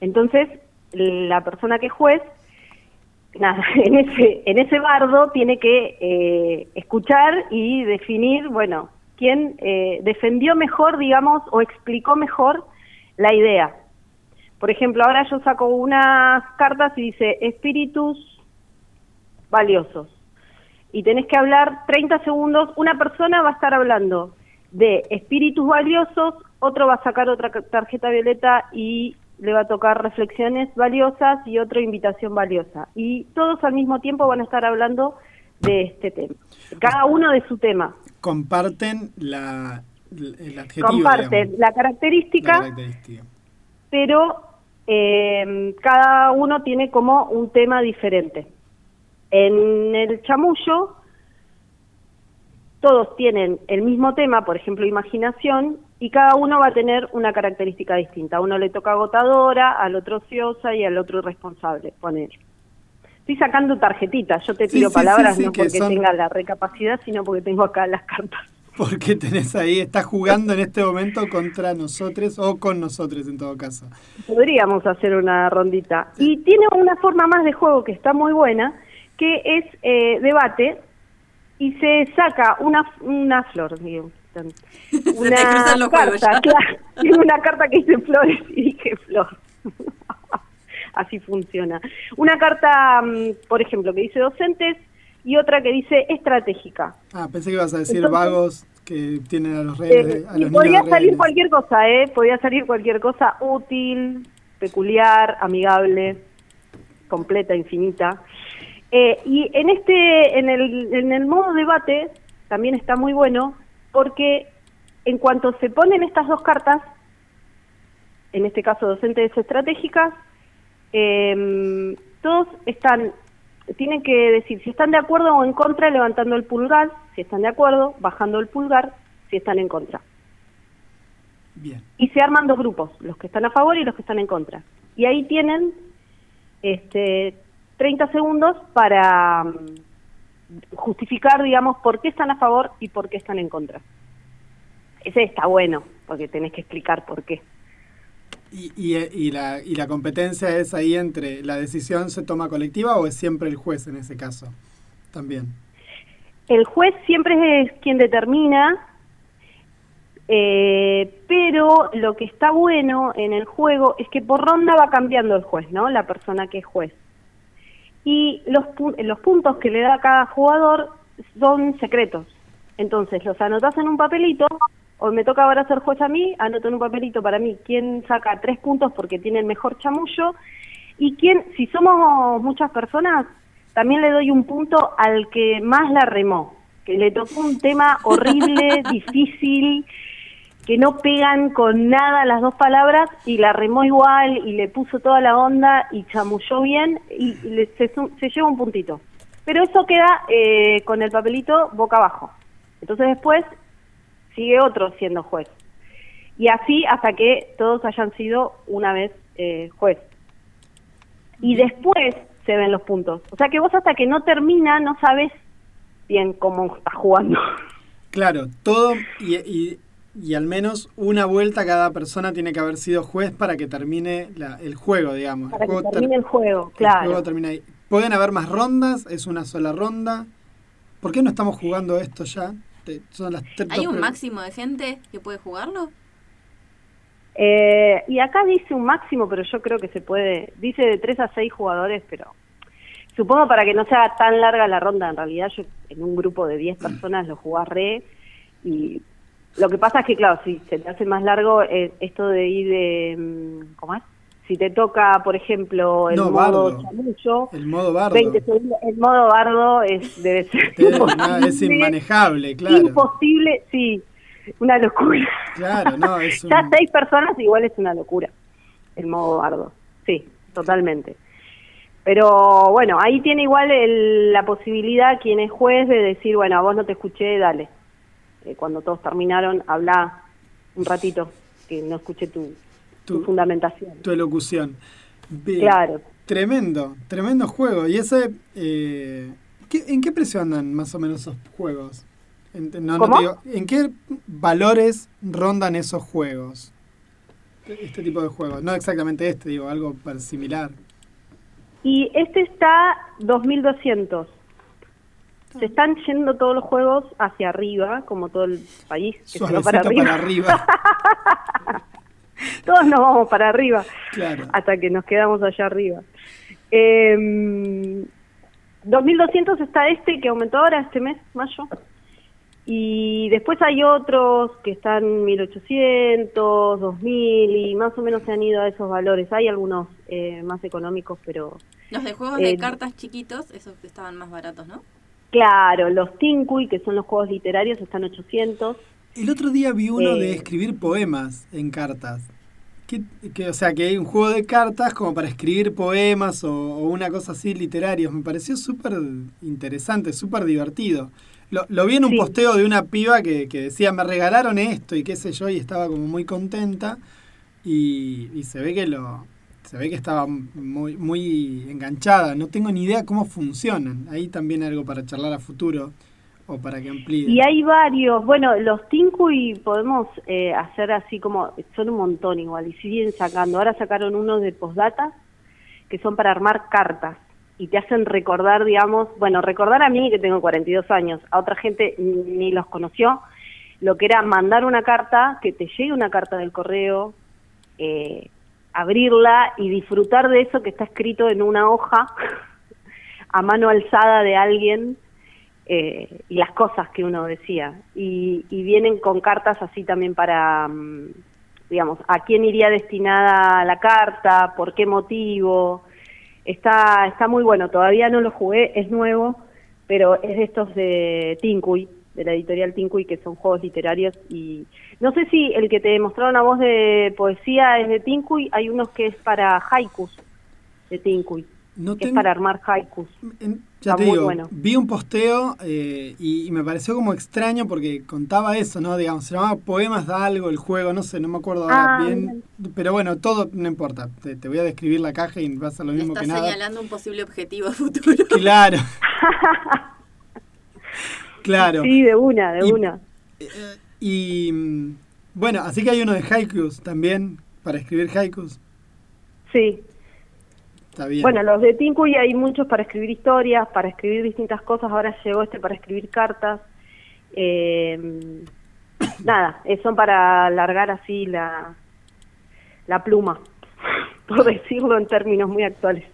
Entonces, la persona que juez, <laughs> nada, en ese, en ese bardo tiene que eh, escuchar y definir, bueno, quién eh, defendió mejor, digamos, o explicó mejor la idea. Por ejemplo, ahora yo saco unas cartas y dice espíritus valiosos y tenés que hablar 30 segundos, una persona va a estar hablando de espíritus valiosos, otro va a sacar otra tarjeta violeta y le va a tocar reflexiones valiosas y otro invitación valiosa. Y todos al mismo tiempo van a estar hablando de este tema, cada uno de su tema. Comparten la, el adjetivo. Comparten la la característica, característica. pero eh, cada uno tiene como un tema diferente. En el chamullo, todos tienen el mismo tema, por ejemplo, imaginación, y cada uno va a tener una característica distinta. A uno le toca agotadora, al otro ociosa y al otro irresponsable, poner. Estoy sacando tarjetitas, yo te tiro sí, palabras sí, sí, no que porque son- tenga la recapacidad, sino porque tengo acá las cartas. Porque tenés ahí, estás jugando en este momento contra nosotros o con nosotros en todo caso. Podríamos hacer una rondita. Y tiene una forma más de juego que está muy buena, que es eh, debate y se saca una, una flor, digo. <laughs> Una carta, claro. Una carta que dice flores y dije flor. <laughs> Así funciona. Una carta, mm, por ejemplo, que dice docentes y otra que dice estratégica. Ah, pensé que ibas a decir Entonces- vagos que tienen a los reyes, Eh, a y los podía niños salir cualquier cosa, ¿eh? Podía salir cualquier cosa útil, peculiar, amigable, completa, infinita. Eh, y en este, en el, en el modo debate también está muy bueno porque en cuanto se ponen estas dos cartas, en este caso docentes estratégicas, eh, todos están, tienen que decir si están de acuerdo o en contra levantando el pulgar, si están de acuerdo, bajando el pulgar, si están en contra. Bien. Y se arman dos grupos, los que están a favor y los que están en contra. Y ahí tienen este, 30 segundos para mm, justificar, digamos, por qué están a favor y por qué están en contra. Ese está bueno, porque tenés que explicar por qué. Y, y, y la, ¿Y la competencia es ahí entre la decisión se toma colectiva o es siempre el juez en ese caso? También. El juez siempre es quien determina, eh, pero lo que está bueno en el juego es que por ronda va cambiando el juez, ¿no? La persona que es juez. Y los, pu- los puntos que le da cada jugador son secretos. Entonces los anotás en un papelito, o me toca ahora ser juez a mí, anoto en un papelito para mí quién saca tres puntos porque tiene el mejor chamullo, y quién, si somos muchas personas, también le doy un punto al que más la remó, que le tocó un tema horrible, <laughs> difícil, que no pegan con nada las dos palabras y la remó igual y le puso toda la onda y chamulló bien y le- se, se lleva un puntito. Pero eso queda eh, con el papelito boca abajo. Entonces después sigue otro siendo juez. Y así hasta que todos hayan sido una vez eh, juez. Y después se ven los puntos. O sea que vos hasta que no termina no sabes bien cómo estás jugando. Claro, todo y, y y al menos una vuelta cada persona tiene que haber sido juez para que termine la- el juego, digamos. Para el que ter- termine el juego, el claro. juego termina ahí. ¿Pueden haber más rondas? ¿Es una sola ronda? ¿Por qué no estamos jugando esto ya? Te- Son las tres- ¿Hay un máximo de gente que puede jugarlo? Eh, y acá dice un máximo, pero yo creo que se puede, dice de 3 a 6 jugadores, pero supongo para que no sea tan larga la ronda, en realidad yo en un grupo de 10 personas lo jugás re y lo que pasa es que claro, si se te hace más largo eh, esto de ir de, mm, ¿cómo es? Si te toca, por ejemplo, el No, modo bardo. chamullo, El modo bardo. 20 segundos, el modo bardo es, debe ser <laughs> no, es inmanejable, claro. imposible, sí, una locura. Claro, no, <laughs> es un... Ya seis personas igual es una locura, el modo bardo. Sí, totalmente. Pero bueno, ahí tiene igual el- la posibilidad quien es juez de decir, bueno, a vos no te escuché, dale. Eh, cuando todos terminaron, habla un ratito, que no escuché tu, tu Tu- fundamentación. tu elocución. Bien. Claro. Tremendo, tremendo juego. ¿Y ese, eh, ¿qué- en qué precio andan más o menos esos juegos? En, no, no te digo, ¿En qué valores rondan esos juegos? Este tipo de juegos. No exactamente este, digo, algo similar. Y este está 2200. Se están yendo todos los juegos hacia arriba, como todo el país, que se va para arriba. para arriba. <laughs> Todos nos vamos para arriba. Claro. hasta que nos quedamos allá arriba. Eh, 2200 está este que aumentó ahora este mes, mayo. Y después hay otros que están 1800, 2000 y más o menos se han ido a esos valores. Hay algunos eh, más económicos, pero Los de juegos de Eh, cartas chiquitos, esos que estaban más baratos, ¿no? Claro, los Tinkui, que son los juegos literarios, están 800. El otro día vi uno de Eh. escribir poemas en cartas. Que, que, o sea, que hay un juego de cartas como para escribir poemas o, o una cosa así literarios. Me pareció súper interesante, súper divertido. Lo, lo vi en un Sí. posteo de una piba que, que decía, me regalaron esto y qué sé yo, y estaba como muy contenta. Y, y se ve que lo se ve que estaba muy, muy enganchada. No tengo ni idea cómo funcionan. Ahí también algo para charlar a futuro o para que amplíe. Y hay varios, bueno, los Tinkui podemos eh, hacer así como, son un montón igual, y siguen sacando. Ahora sacaron unos de postdata que son para armar cartas y te hacen recordar, digamos, bueno, recordar a mí que tengo 42 años, a otra gente ni, los conoció, lo que era mandar una carta, que te llegue una carta del correo, eh, abrirla y disfrutar de eso que está escrito en una hoja a mano alzada de alguien eh, y las cosas que uno decía. Y, y vienen con cartas así también para, mm, digamos, a quién iría destinada la carta, por qué motivo. Está, está muy bueno, todavía no lo jugué, es nuevo, pero es de estos de Tinkuy, de la editorial Tinkuy, que son juegos literarios. Y no sé si el que te mostraron a vos de poesía es de Tinkuy, hay unos que es para haikus de Tinkuy, No que es para armar haikus. En- ya Está te muy digo, bueno. vi un posteo eh, y, y me pareció como extraño porque contaba eso, ¿no? Digamos, se llamaba Poemas de algo el juego, no sé, no me acuerdo ahora Ah, bien. Pero bueno, todo no importa. Te, te voy a describir la caja y va a ser lo mismo que nada. señalando un posible objetivo <laughs> futuro. Claro. <laughs> claro. Sí, de una, de Y- una. Y mm, bueno, así que hay uno de haikus también, para escribir haikus. Sí. Está bien. Bueno, los de Tinkuy hay muchos para escribir historias, para escribir distintas cosas. Ahora llegó este para escribir cartas. Eh, <coughs> nada, eh, son para alargar así la, la pluma, <laughs> por decirlo en términos muy actuales.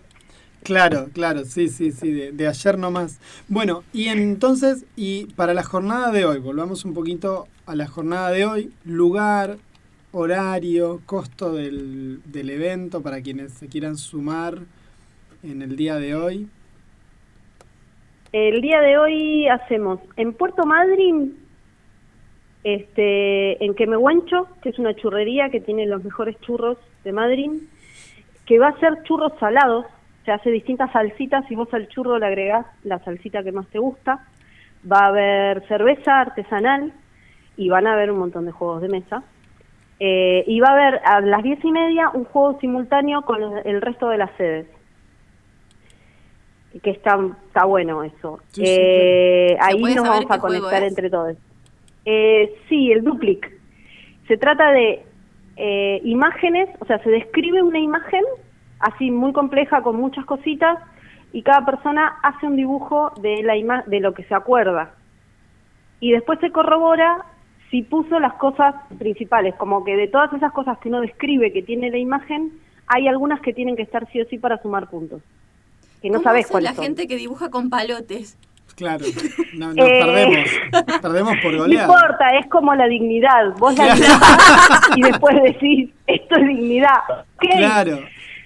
Claro, claro, sí, sí, sí, de, de ayer nomás. Bueno, y entonces, y para la jornada de hoy, volvamos un poquito a la jornada de hoy, lugar, horario, costo del, del evento para quienes se quieran sumar en el día de hoy. El día de hoy hacemos en Puerto Madryn, este, en Quemehuancho, que es una churrería que tiene los mejores churros de Madryn, que va a ser churros salados, se hace distintas salsitas y vos al churro le agregás la salsita que más te gusta. Va a haber cerveza artesanal y van a haber un montón de juegos de mesa. Eh, y va a haber a las diez y media un juego simultáneo con el- resto de las sedes que está, está bueno eso. Sí, sí, Eh, claro. ¿Se ahí nos vamos a conectar entre todos. Eh, sí, el Duplic. Se trata de eh, imágenes, o sea, se describe una imagen así muy compleja con muchas cositas y cada persona hace un dibujo de la ima- de lo que se acuerda. Y después se corrobora si puso las cosas principales, como que de todas esas cosas que uno describe que tiene la imagen, hay algunas que tienen que estar sí o sí para sumar puntos. Que no ¿Cómo sabes cuáles la son. gente que dibuja con palotes? Claro, no, <laughs> nos Eh. perdemos. Perdemos por No goleada. importa, es como la dignidad. Vos la Claro. y después decís, esto es dignidad. Claro,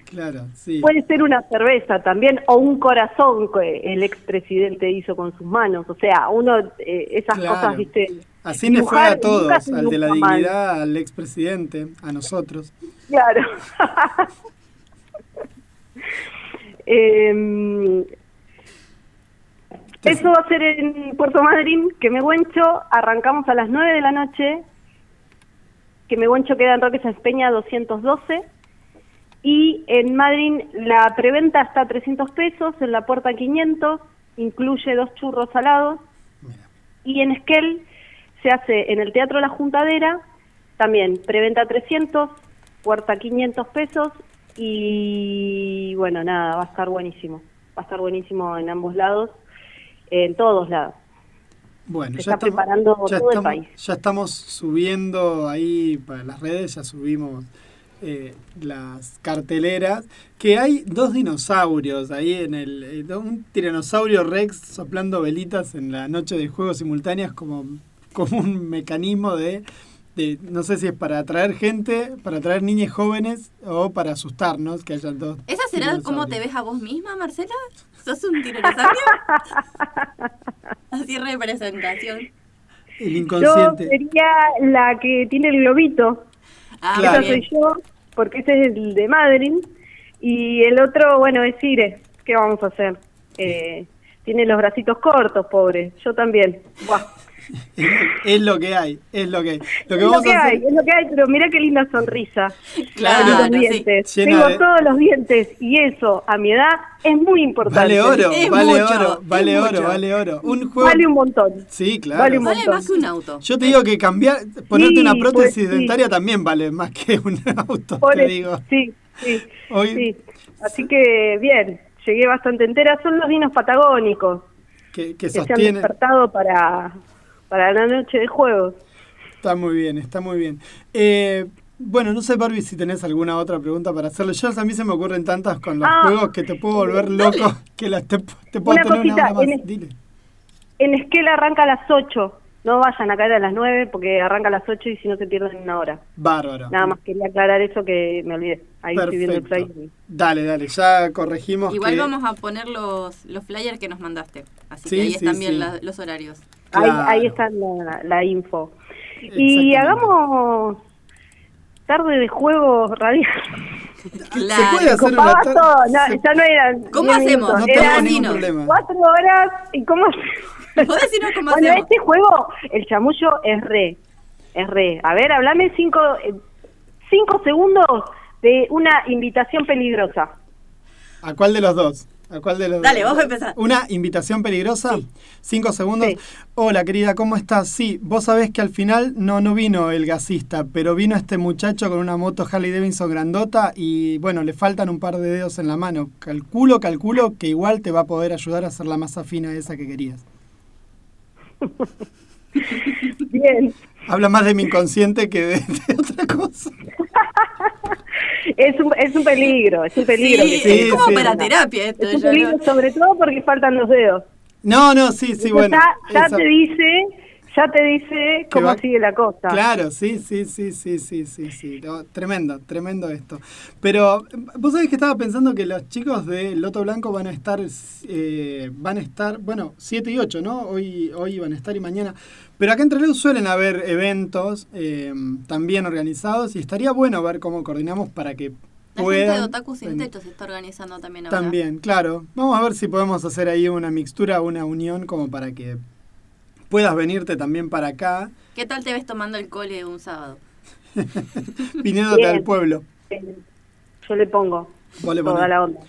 claro, sí. Puede ser una cerveza también o un corazón que el expresidente hizo con sus manos. O sea, uno, eh, esas Claro. cosas, viste. Así le fue a todos, al de la dibuja mal. dignidad, al expresidente, a nosotros. Claro. <laughs> Em, eso va a ser en Puerto Madryn, que me guencho, arrancamos a las 9 de la noche, que me guencho queda en Roque Sáenz Peña 212, y en Madryn la preventa está a 300 pesos, en la puerta 500, incluye dos churros salados, y en Esquel se hace en el Teatro La Juntadera, también preventa 300, puerta 500 pesos y bueno, nada, va a estar buenísimo. Va a estar buenísimo en ambos lados, en todos lados. Bueno, Se ya está estamos, preparando ya todo el estamos- país. ya estamos subiendo ahí para las redes, ya subimos eh, las carteleras, que hay dos dinosaurios ahí en el... eh, un tiranosaurio rex soplando velitas en la noche de juegos simultáneas como, como un mecanismo de, de... No sé si es para atraer gente, para atraer niñas jóvenes o para asustarnos, que hayan dos... ¿Esa será cómo te ves a vos misma, Marcela? ¿Sos un tiranosaurio? <laughs> Así representación. El Yo inconsciente. sería la que tiene el globito, Ah, Claro. esa soy yo, porque ese es el de Madrid, y el otro, bueno, es Ire. ¿Qué vamos a hacer? Eh, tiene los bracitos cortos, pobre. Yo también. Buah. <laughs> Es, lo que hay, es lo que hay. Lo que es lo vamos que a hacer... hay, es lo que hay, pero mira qué linda sonrisa. Claro, los dientes. Tengo de- todos los dientes y eso a mi edad es muy importante. Vale oro, Es vale mucho, oro, vale oro, mucho. vale oro. Un juego. Vale un montón. Sí, claro. vale un Vale montón. más que un auto. Yo te digo que cambiar, ponerte Sí, una prótesis pues, sí. dentaria también vale más que un <laughs> auto, Por te digo. Sí, sí, Hoy- sí. Así que bien, llegué bastante entera. Son los dinos patagónicos Que, que que se han despertado para, para la noche de juegos. Está muy bien, está muy bien. Eh, bueno, no sé, Barbie, si tenés alguna otra pregunta para hacerle. Yo a mí se me ocurren tantas con los Ah. juegos que te puedo volver loco que las te, te puedo Una tener una hora más. en Dile. En Esquel arranca a las 8. No vayan a caer a las 9 porque arranca a las 8 y si no se pierden una hora. Bárbaro. Nada más quería aclarar eso que me olvidé. Ahí estoy viendo el Perfecto. flyer. Dale, dale, ya corregimos. Igual que- vamos a poner los, los flyers que nos mandaste. Así Sí, que ahí sí, están bien sí. la- los horarios. Claro. Ahí, ahí está la, la info. Y hagamos tarde de juego radial. Claro. Se puede hacer una no, ya no eran. ¿Cómo 10 hacemos? minutos, No Era tengo eran ningún Dino. problema. cuatro horas y cómo ¿Podés decirnos cómo bueno hacemos? este juego el chamullo es re es re a ver hablame cinco eh, cinco segundos de una invitación peligrosa ¿A cuál de los dos? ¿A cuál de los Dale, dos? vos empezá. ¿Una invitación peligrosa? Cinco segundos. Sí. Hola, querida, ¿cómo estás? Sí, vos sabés que al final no, no vino el gasista, pero vino este muchacho con una moto Harley Davidson grandota y, bueno, le faltan un par de dedos en la mano. Calculo, calculo que igual te va a poder ayudar a hacer la masa fina esa que querías. <laughs> bien Habla más de mi inconsciente que de, de otra cosa. <laughs> es un, es un peligro es un peligro Sí, que sí, es como sí. para terapia esto. es un peligro ¿no? sobre todo porque faltan los dedos No, no, sí, sí, Eso bueno. ya, te dice ya te dice cómo va- sigue la cosa Claro, sí, sí, sí, sí, sí, sí, sí. No, tremendo, tremendo esto. Pero vos sabés que estaba pensando que los chicos de Loto Blanco van a estar, eh, van a estar, bueno, 7 y 8, ¿no? Hoy, hoy van a estar y mañana. Pero acá en Trelew suelen haber eventos eh, también organizados y estaría bueno ver cómo coordinamos para que La puedan... gente de Otaku Sin Techo se está organizando también ahora. También, claro. Vamos a ver si podemos hacer ahí una mixtura, una unión como para que puedas venirte también para acá, ¿Qué tal te ves tomando el cole un sábado? <laughs> viniéndote Bien. al pueblo. yo le pongo Vos le toda la onda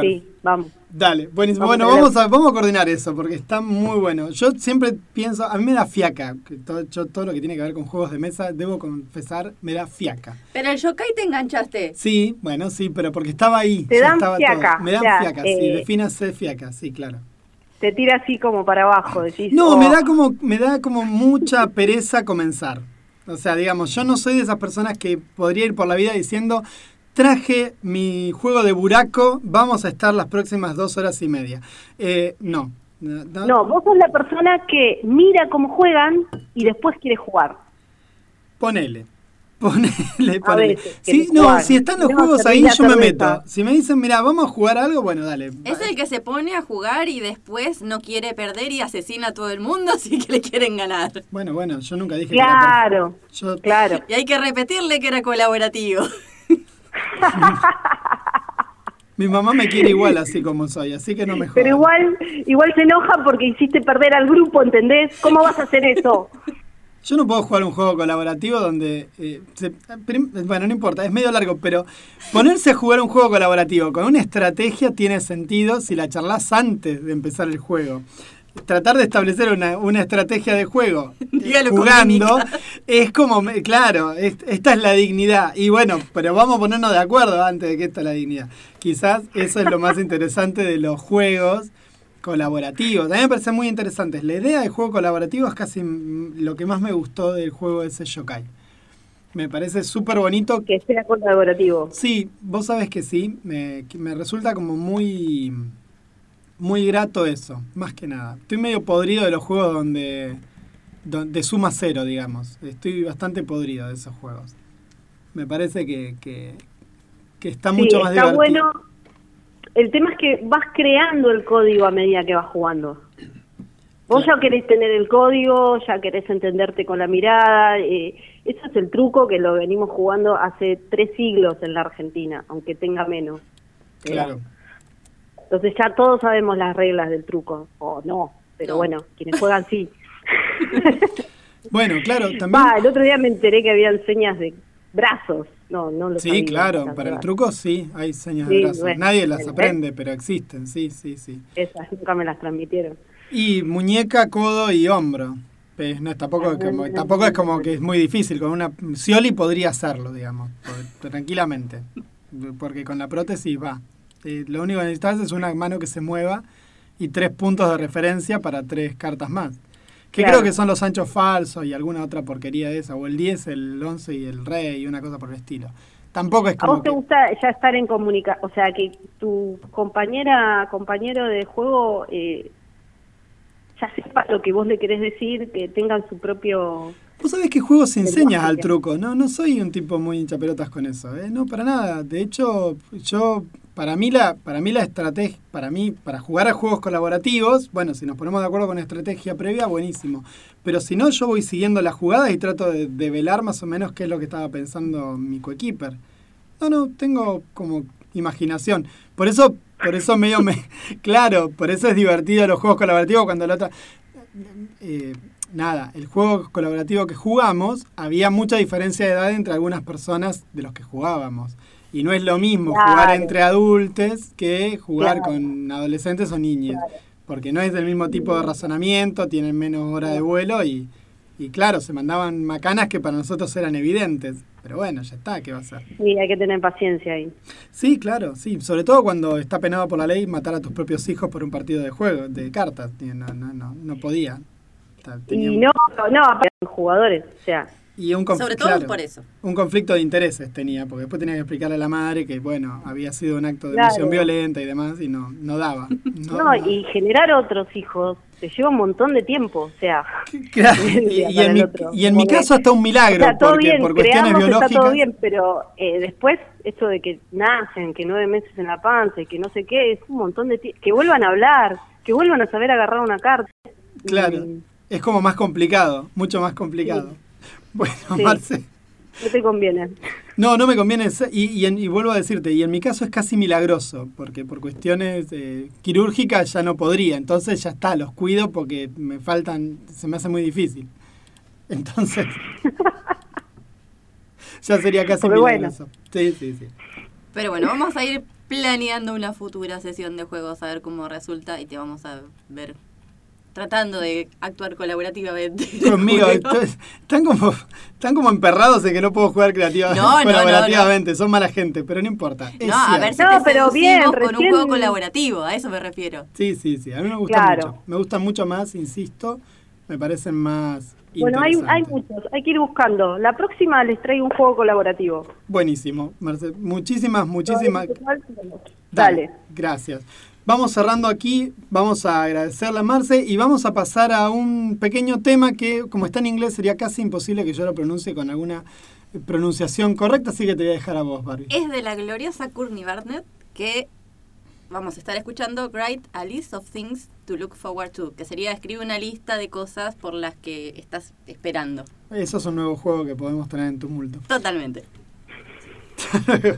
Sí, vamos. Dale, buenísimo. Vamos bueno, a vamos a, vamos a coordinar eso porque está muy bueno. Yo siempre pienso, a mí me da fiaca, que todo, yo todo lo que tiene que ver con juegos de mesa, debo confesar, me da fiaca. Pero el yokai te enganchaste. Sí, bueno, sí, pero porque estaba ahí. Te dan estaba fiaca, todo. Me dan o sea, fiaca, sí, eh, defínase fiaca, sí, claro. Te tira así como para abajo. Decís, No, oh, me da como me da como mucha pereza comenzar. O sea, digamos, yo no soy de esas personas que podría ir por la vida diciendo traje mi juego de buraco, vamos a estar las próximas dos horas y media. Eh, no. No, No, vos sos la persona que mira cómo juegan y después quiere jugar. Ponele. Ponele, ponele. veces Sí, no, jugar. si están los Queremos juegos ahí, yo me meto. Si me dicen, mira, vamos a jugar algo, bueno, dale. Es el que se pone a jugar y después no quiere perder y asesina a todo el mundo, <laughs> así que le quieren ganar. Bueno, bueno, yo nunca dije que era Claro. Yo, claro. Y hay que repetirle que era colaborativo. <laughs> Mi mamá me quiere igual así como soy, así que no me jodas. Pero igual, igual se enoja porque hiciste perder al grupo, ¿entendés? ¿Cómo vas a hacer eso? Yo no puedo jugar un juego colaborativo donde... eh, se- prim- bueno, no importa, es medio largo, pero ponerse a jugar un juego colaborativo con una estrategia tiene sentido si la charlas antes de empezar el juego. Tratar de establecer una, una estrategia de juego <laughs> Dígalo jugando es como, claro, es- esta es la dignidad. Y bueno, pero vamos a ponernos de acuerdo antes de que esta es la dignidad. Quizás eso es lo más interesante de los juegos colaborativos. A mí me parece muy interesante. La idea de juego colaborativo es casi lo que más me gustó del juego ese Yokai. Me parece súper bonito. Que sea colaborativo. Sí, vos sabes que sí. Me, que me resulta como muy, muy grato eso, más que nada. Estoy medio podrido de los juegos donde, donde suma cero, digamos. Estoy bastante podrido de esos juegos. Me parece que, que, que está Sí, mucho más está divertido. bueno. El tema es que vas creando el código a medida que vas jugando. Vos ya querés tener el código, ya querés entenderte con la mirada. eh, eso es el truco que lo venimos jugando hace tres siglos en la Argentina, aunque tenga menos. Claro. Entonces ya todos sabemos las reglas del truco, o no, pero No. bueno, quienes juegan sí. <laughs> Bueno, claro, también. El otro día me enteré que habían señas de brazos. No, no lo Sí, claro, la para el truco sí, hay señas Sí, de brazos. bueno, Nadie las aprende, pero existen, sí, sí, sí. Esas nunca me las transmitieron. Y muñeca, codo y hombro. Pues no, tampoco, es como, tampoco es como que es muy difícil. Con una Scioli podría hacerlo, digamos, tranquilamente. Porque con la prótesis va. Eh, lo único que necesitas es una mano que se mueva y tres puntos de referencia para tres cartas más. Que Claro. creo que son los anchos falsos y alguna otra porquería de esa. O el 10, el 11 y el rey y una cosa por el estilo. Tampoco es ¿A como vos te que- gusta ya estar en comunicación? O sea, que tu compañera, compañero de juego eh, ya sepa lo que vos le querés decir, que tengan su propio... Vos sabés que juegos se enseñas al truco, no, no soy un tipo muy hinchapelotas con eso, ¿eh? no, para nada. De hecho, yo, para mí la, para mí la estrategia, para mí, para jugar a juegos colaborativos, bueno, si nos ponemos de acuerdo con estrategia previa, buenísimo. Pero si no, yo voy siguiendo las jugadas y trato de, de velar más o menos qué es lo que estaba pensando mi coequiper. No, no, tengo como imaginación. Por eso, por eso medio me, <laughs> claro, por eso es divertido los juegos colaborativos cuando la otra, eh, nada, el juego colaborativo que jugamos, había mucha diferencia de edad entre algunas personas de los que jugábamos. Y no es lo mismo Claro. jugar entre adultos que jugar Claro. con adolescentes o niños. Porque no es del mismo tipo de razonamiento, tienen menos hora de vuelo y, y claro, se mandaban macanas que para nosotros eran evidentes. Pero bueno, ya está, ¿qué va a ser? Sí, hay que tener paciencia ahí. Sí, claro, sí. Sobre todo cuando está penado por la ley matar a tus propios hijos por un partido de juego, de cartas. No, no, no, no podía. Tenía Y un- no, no, jugadores, o sea, y un conf- Sobre todo claro, por eso. Un conflicto de intereses tenía, porque después tenía que explicarle a la madre que, bueno, había sido un acto de Claro. emoción violenta y demás, y no, no daba. <laughs> No, no, y generar otros hijos te lleva un montón de tiempo, o sea, <laughs> Claro, <laughs> y, y en mi, y en mi caso hasta un milagro, todo porque bien, por cuestiones creamos, biológicas. está todo bien, pero eh, después esto de que nacen, que nueve meses en la panza y que no sé qué, es un montón de tiempo, que vuelvan a hablar, que vuelvan a saber agarrar una carta. Claro, Mm, es como más complicado, mucho más complicado. <laughs> Bueno, Sí. Marce. No te conviene. No, no me conviene. Y, y, en- y vuelvo a decirte, y en mi caso es casi milagroso, porque por cuestiones eh, quirúrgicas ya no podría. Entonces ya está, los cuido porque me faltan, se me hace muy difícil. Entonces, <laughs> ya sería casi bueno. milagroso. Sí, sí, sí. Pero bueno, vamos a ir planeando una futura sesión de juegos a ver cómo resulta y te vamos a ver tratando de actuar colaborativamente. <laughs> Conmigo, están como, están como emperrados de que no puedo jugar creativa, No, no, colaborativamente, son mala gente, pero no importa. es No, a ver si. No, te pero bien, con un juego colaborativo, a eso me refiero. Sí, sí, sí, a mí me gusta Claro. mucho. Me gustan mucho más, insisto, me parecen más Bueno, hay, hay muchos, hay que ir buscando. La próxima les traigo un juego colaborativo. Buenísimo, Marce. Muchísimas, muchísimas. Dale. Gracias. Vamos cerrando aquí, vamos a agradecerle a Marce y vamos a pasar a un pequeño tema que, como está en inglés, sería casi imposible que yo lo pronuncie con alguna pronunciación correcta, así que te voy a dejar a vos, Barbie. Es de la gloriosa Courtney Barnett que vamos a estar escuchando Write a List of Things to Look Forward to, que sería escribe una lista de cosas por las que estás esperando. Eso es un nuevo juego que podemos tener en Tumulto. Totalmente. <laughs>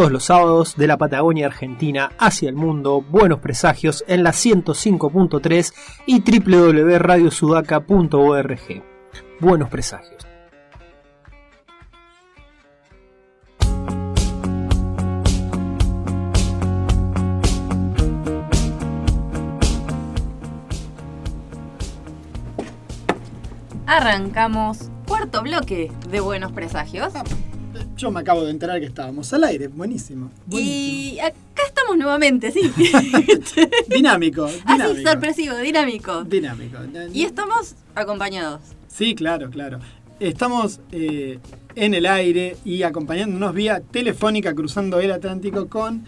Todos los sábados de la Patagonia Argentina hacia el mundo, buenos presagios en la 105.3 y www.radiosudaca.org. Buenos presagios. Arrancamos cuarto bloque de Buenos Presagios. Yo me acabo de enterar que estábamos al aire, buenísimo. buenísimo. Y acá estamos nuevamente, sí. <laughs> <laughs> Dinámico, Así, sorpresivo, dinámico. Dinámico. Y estamos acompañados. Sí, claro, claro. Estamos eh, en el aire y acompañándonos vía telefónica cruzando el Atlántico con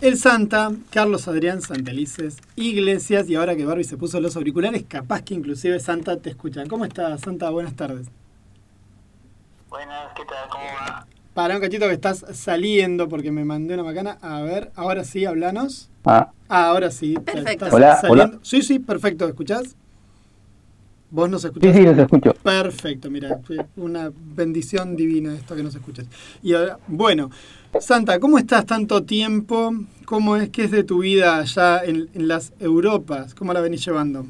el Santa, Carlos Adrián Santelices Iglesias. Y ahora que Barbie se puso los auriculares, capaz que inclusive Santa te escucha. ¿Cómo estás, Santa? Buenas tardes. Buenas, ¿qué tal? ¿Cómo va? Para un cachito que estás saliendo porque me mandé una macana. A ver, ahora sí, hablanos. Ah, Ah, ahora sí. Perfecto. estás Hola, saliendo. hola. Sí, sí, perfecto. ¿Escuchás? ¿Vos nos escuchás? Sí, sí, los escucho. Perfecto, mira, fue una bendición divina esto que nos escuches. Y ahora, bueno, Santa, ¿cómo estás tanto tiempo? ¿Cómo es que es de tu vida allá en, en las Europas? ¿Cómo la venís llevando?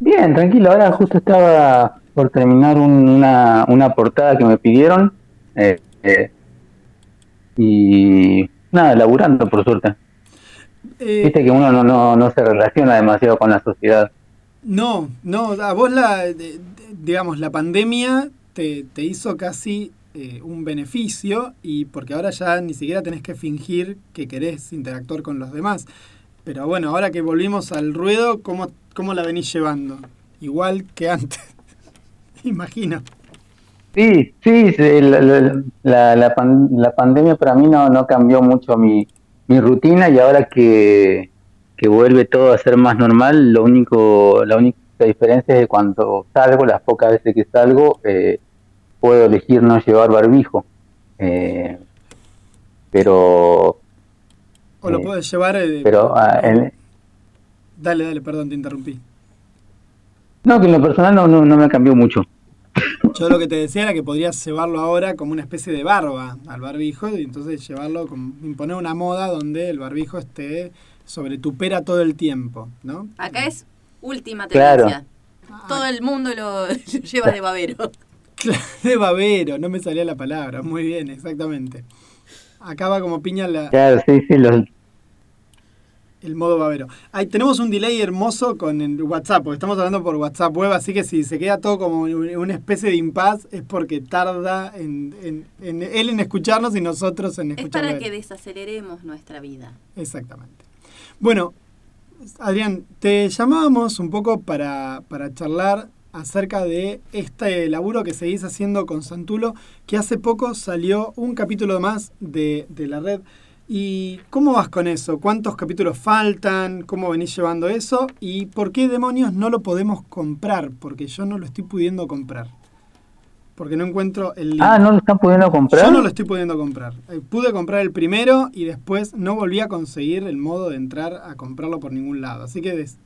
Bien, tranquilo. Ahora justo estaba por terminar un- una, una portada que me pidieron. eh, eh, y nada, laburando por suerte. Eh, Viste que uno no, no, no se relaciona demasiado con la sociedad. no, no, a vos la, de- digamos, la pandemia te, te hizo casi eh, un beneficio y porque ahora ya ni siquiera tenés que fingir que querés interactuar con los demás. Pero bueno, ahora que volvimos al ruedo, ¿cómo, cómo la venís llevando? Igual que antes, <laughs> imagino. Sí, sí, la, la, la, pan- la pandemia para mí no, no cambió mucho mi, mi rutina y ahora que, que vuelve todo a ser más normal, lo único, la única diferencia es que cuando salgo, las pocas veces que salgo, eh, puedo elegir no llevar barbijo. Eh, pero O lo Eh, podés llevar... eh, pero ah, en- Dale, dale, perdón, te interrumpí. no, que en lo personal no, no, no me cambió mucho. Yo lo que te decía era que podrías llevarlo ahora como una especie de barba al barbijo y entonces llevarlo, como imponer una moda donde el barbijo esté sobre tu pera todo el tiempo, ¿no? Acá es última Claro. tendencia. Todo el mundo <laughs> lo lleva de babero. <laughs> De babero, no me salía la palabra. Muy bien, exactamente. Acá va como piña la, Claro, sí, sí, los, el modo babero. Ahí tenemos un delay hermoso con el WhatsApp, porque estamos hablando por WhatsApp web, así que si se queda todo como un- una especie de impas es porque tarda en, en- en él en escucharnos y nosotros en Es escucharlo. para que desaceleremos nuestra vida. Exactamente. Bueno, Adrián, te llamábamos un poco para, para charlar acerca de este laburo que seguís haciendo con Santulo, que hace poco salió un capítulo más de, de la red. ¿Y cómo vas con eso? ¿Cuántos capítulos faltan? ¿Cómo venís llevando eso? ¿Y por qué demonios no lo podemos comprar? Porque yo no lo estoy pudiendo comprar. Porque no encuentro el ah, ¿no lo están pudiendo comprar? Yo no lo estoy pudiendo comprar. Eh, Pude comprar el primero y después no volví a conseguir el modo de entrar a comprarlo por ningún lado. Así que des-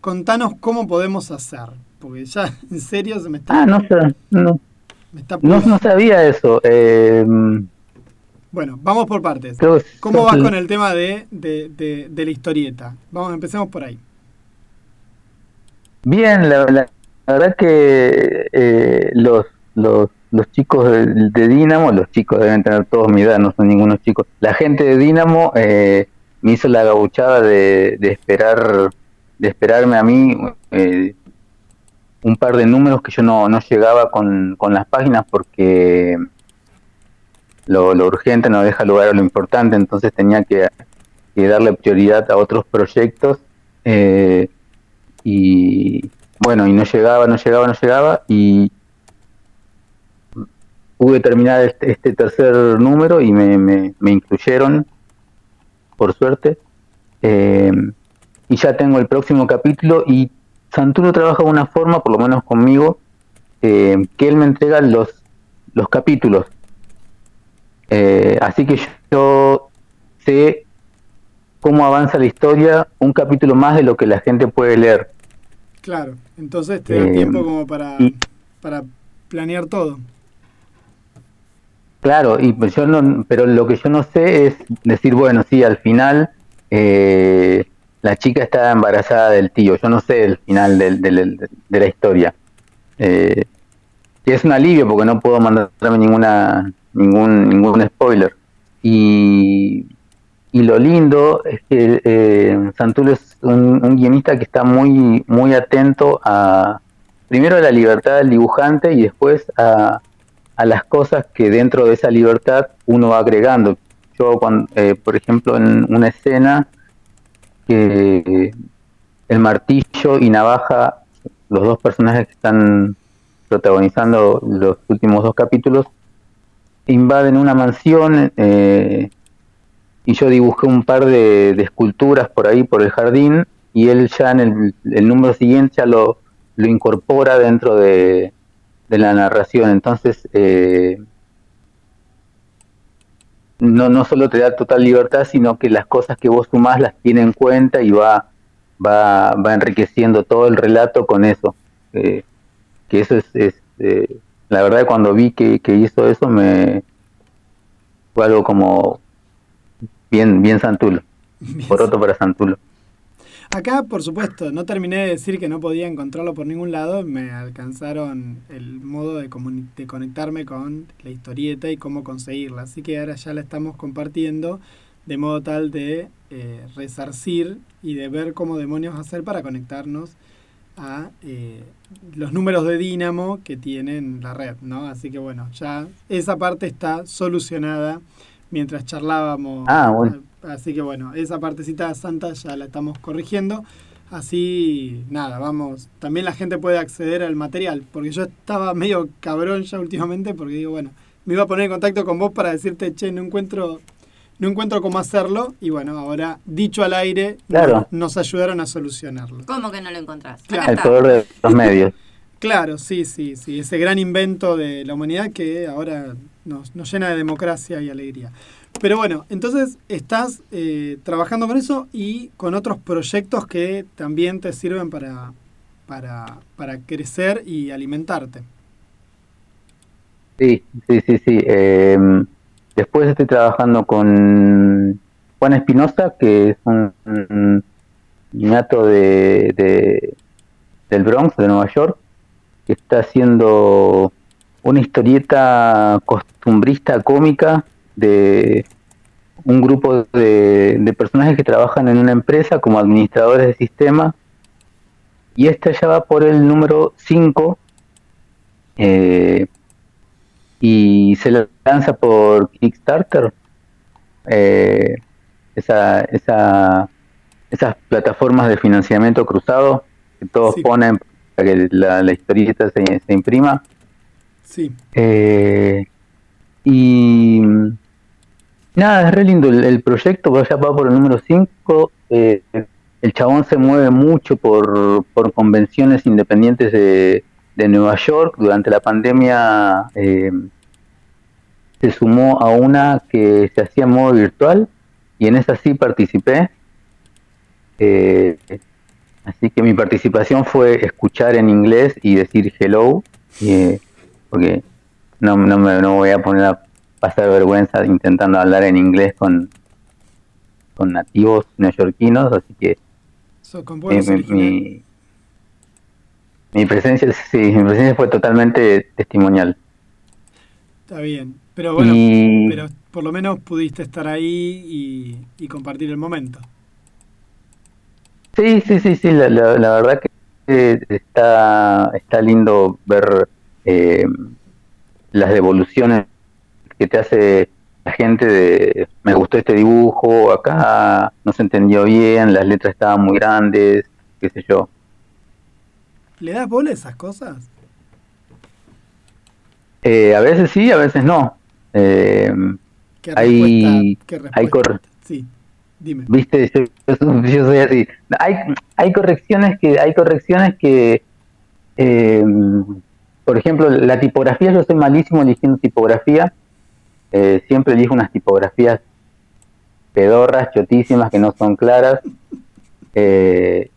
contanos cómo podemos hacer. Porque ya, <laughs> en serio, se me está... Ah, no, sé, no, me está no, no sabía eso. Eh, Bueno, vamos por partes. ¿Cómo vas con el tema de, de, de- de la historieta? Vamos, empecemos por ahí. Bien, la, la- la verdad que eh, los, los, los chicos de, de Dinamo, los chicos deben tener todos mi edad, no son ningunos chicos. La gente de Dinamo eh, me hizo la gauchada de, de esperar, de esperarme a mí eh, un par de números que yo no, no llegaba con, con las páginas porque lo, lo urgente no deja lugar a lo importante, entonces tenía que, darle prioridad a otros proyectos. eh, y bueno, y no llegaba, no llegaba, no llegaba, y pude terminar este, este tercer número y me, me, me incluyeron, por suerte, eh, y ya tengo el próximo capítulo, y Santuro trabaja de una forma, por lo menos conmigo, eh, que él me entrega los, los capítulos. Eh, así que yo sé cómo avanza la historia un capítulo más de lo que la gente puede leer. Claro, entonces te da Eh, tiempo como para, y- para planear todo. Claro, y pues yo no, pero lo que yo no sé es decir, bueno, sí, al final eh, la chica está embarazada del tío. Yo no sé el final del, del- de la historia. Eh, y es un alivio porque no puedo mandarme ninguna ningún ningún spoiler. Y, y lo lindo es que eh, Santulo es un, guionista que está muy muy atento a primero a la libertad del dibujante y después a a las cosas que dentro de esa libertad uno va agregando. Yo, cuando, eh, por ejemplo, en una escena que el martillo y navaja, los dos personajes que están protagonizando los últimos dos capítulos, invaden una mansión eh, y yo dibujé un par de, esculturas por ahí, por el jardín, y él ya en el, número siguiente ya lo, lo incorpora dentro de, de la narración. Entonces, eh, no, no solo te da total libertad, sino que las cosas que vos sumás las tiene en cuenta y va, va, va enriqueciendo todo el relato con eso. Eh, que eso es, es, eh, la verdad cuando vi que, que hizo eso me fue algo como bien, bien Santulo, poroto para Santulo. Acá, por supuesto, no terminé de decir que no podía encontrarlo por ningún lado. Me alcanzaron el modo de, de conectarme con la historieta y cómo conseguirla. Así que ahora ya la estamos compartiendo de modo tal de eh, resarcir y de ver cómo demonios hacer para conectarnos a eh, los números de Dínamo que tienen la red, ¿no? Así que bueno, ya esa parte está solucionada mientras charlábamos. Ah, bueno. Así que bueno, esa partecita santa ya la estamos corrigiendo. Así, nada, vamos. También la gente puede acceder al material, porque yo estaba medio cabrón ya últimamente, porque digo, bueno, me iba a poner en contacto con vos para decirte, che, no encuentro, no encuentro cómo hacerlo. Y bueno, ahora, dicho al aire, Claro. nos ayudaron a solucionarlo. ¿Cómo que no lo encontrás? Claro. El poder de los medios. Claro, sí, sí, sí. Ese gran invento de la humanidad que ahora nos, nos llena de democracia y alegría. Pero bueno, entonces estás eh, trabajando con eso y con otros proyectos que también te sirven para, para, para crecer y alimentarte. Sí, sí, sí, sí. Eh, después estoy trabajando con Juan Espinosa, que es un, un de, de- del Bronx, de Nueva York, que está haciendo una historieta costumbrista cómica de un grupo de, de personajes que trabajan en una empresa como administradores de sistema. Y esta ya va por el número 5. Eh, y se la lanza por Kickstarter. Eh, esa, esa, esas plataformas de financiamiento cruzado que todos Sí. ponen para que la, la historieta se, se imprima. Sí, Eh, y nada, es re lindo el, el proyecto, ya va por el número 5. el chabón se mueve mucho por, por convenciones independientes de, de Nueva York. Durante la pandemia eh, se sumó a una que se hacía en modo virtual y en esa sí participé. Eh, así que mi participación fue escuchar en inglés y decir hello. eh, porque no, no me no voy a poner a pasar vergüenza intentando hablar en inglés con, con nativos neoyorquinos, así que sos con mi. Mi- presencia sí, mi presencia fue totalmente testimonial. Está bien. Pero bueno, y pero por lo menos pudiste estar ahí y, y compartir el momento. sí, sí, sí, sí, la, la, la verdad que está, está lindo ver eh, las devoluciones que te hace la gente de me gustó este dibujo, acá no se entendió bien, las letras estaban muy grandes, qué sé yo. ¿Le das bola a esas cosas? Eh, a veces sí, a veces no. Eh, ¿Qué Hay- hay cor- Sí, dime. Viste, yo, yo soy- yo soy así. Hay, hay correcciones que, hay correcciones que, eh, por ejemplo, la tipografía, yo soy malísimo eligiendo tipografía. Siempre elijo unas tipografías pedorras, chotísimas, que no son claras. <laughs> Eh,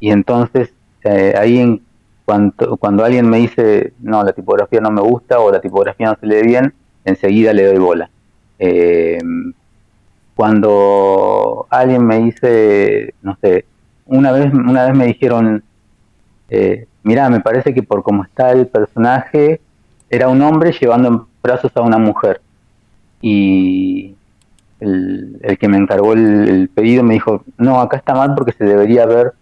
y entonces, eh, ahí en cuanto, cuando alguien me dice, no, la tipografía no me gusta o la tipografía no se lee bien, enseguida le doy bola. Eh, cuando alguien me dice, no sé, una vez, una vez me dijeron, eh, mira, me parece que por cómo está el personaje, era un hombre llevando en brazos a una mujer. Y el, el que me encargó el pedido me dijo, no, acá está mal porque se debería ver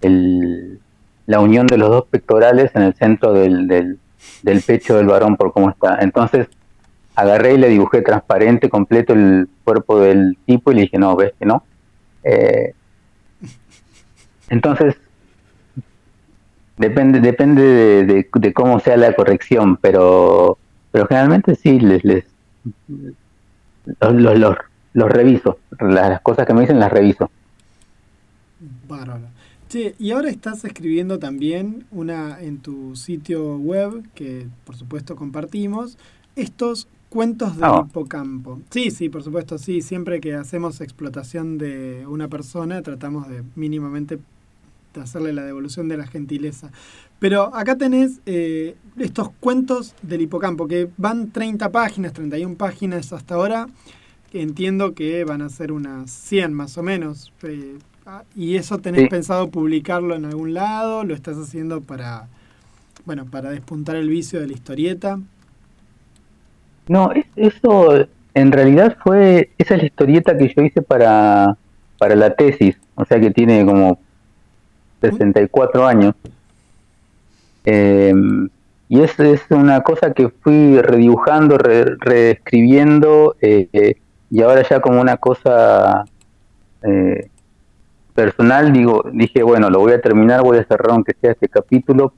el, la unión de los dos pectorales en el centro del, del, pecho del varón por cómo está. Entonces agarré y le dibujé transparente completo el cuerpo del tipo y le dije, no, ves que no. Eh, entonces, depende depende de, de- de cómo sea la corrección, pero pero generalmente sí, les, les los, los, los, reviso. Las, las cosas que me dicen las reviso. Bárbaro. Che, y ahora estás escribiendo también una en tu sitio web, que por supuesto compartimos, estos cuentos del No. hipocampo. Sí, sí, por supuesto, sí. Siempre que hacemos explotación de una persona, tratamos de mínimamente de hacerle la devolución de la gentileza. Pero acá tenés eh, estos cuentos del hipocampo, que van 30 páginas, 31 páginas hasta ahora. Entiendo que van a ser unas 100 más o menos. eh, ah, ¿Y eso tenés Sí. pensado publicarlo en algún lado? ¿Lo estás haciendo para, bueno, para despuntar el vicio de la historieta? No, es- eso en realidad fue, esa es la historieta que yo hice para, para la tesis, o sea que tiene como 64 años. Eh, y es, es una cosa que fui redibujando, re- reescribiendo, eh, eh, y ahora ya como una cosa eh, personal, digo, dije, bueno, lo voy a terminar, voy a cerrar aunque sea este capítulo,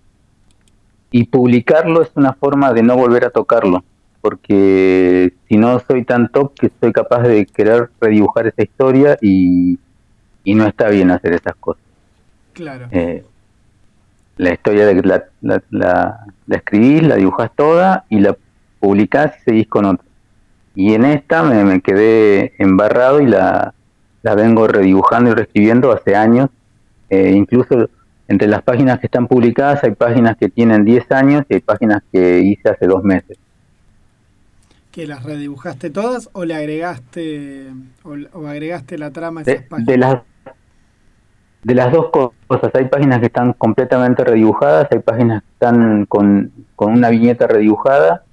y publicarlo es una forma de no volver a tocarlo porque si no soy tan top que soy capaz de querer redibujar esa historia y, y no está bien hacer esas cosas. Claro. Eh, la historia de la, la, la, la escribís, la dibujás toda y la publicás y seguís con otra. Y en esta me, me quedé embarrado y la, la vengo redibujando y reescribiendo hace años. Eh, incluso entre las páginas que están publicadas hay páginas que tienen 10 años y hay páginas que hice hace dos meses. ¿Que las redibujaste todas o le agregaste o, o agregaste la trama a esas de, páginas? de las de las dos co- cosas hay páginas que están completamente redibujadas hay páginas que están con, con una viñeta redibujada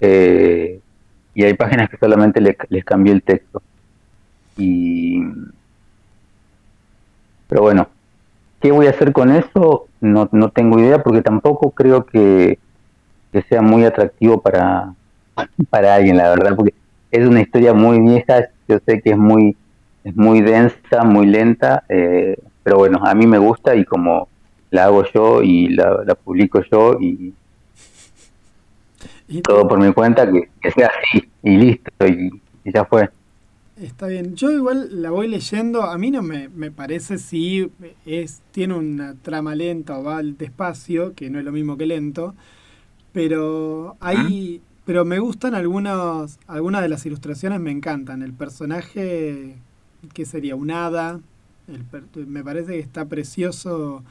eh, y hay páginas que solamente le- les cambié el texto y pero bueno qué voy a hacer con eso no, no tengo idea porque tampoco creo que, que sea muy atractivo para <laughs> para alguien la verdad porque es una historia muy vieja yo sé que es muy es muy densa, muy lenta, eh, pero bueno, a mí me gusta y como la hago yo y la, la publico yo y Y- todo por mi cuenta, que, que sea así y listo y, y ya fue. Está bien. Yo igual la voy leyendo. A mí no me, me parece si es tiene una trama lenta o va despacio, que no es lo mismo que lento. Pero hay, pero me gustan algunos, algunas de las ilustraciones me encantan. El personaje que sería un hada. El me parece que está precioso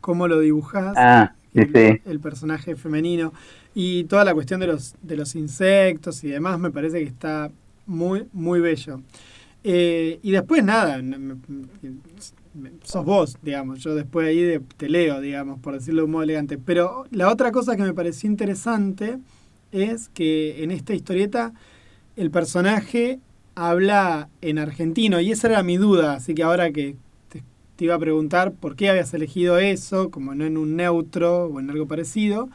cómo lo dibujas. Ah, sí, el, sí. el personaje femenino y toda la cuestión de los de los insectos y demás me parece que está muy muy bello Eh, y después nada sos vos digamos yo después ahí de- te leo digamos por decirlo de un modo elegante pero la otra cosa que me pareció interesante es que en esta historieta el personaje habla en argentino y esa era mi duda así que ahora que te, te iba a preguntar por qué habías elegido eso, como no en un neutro o en algo parecido.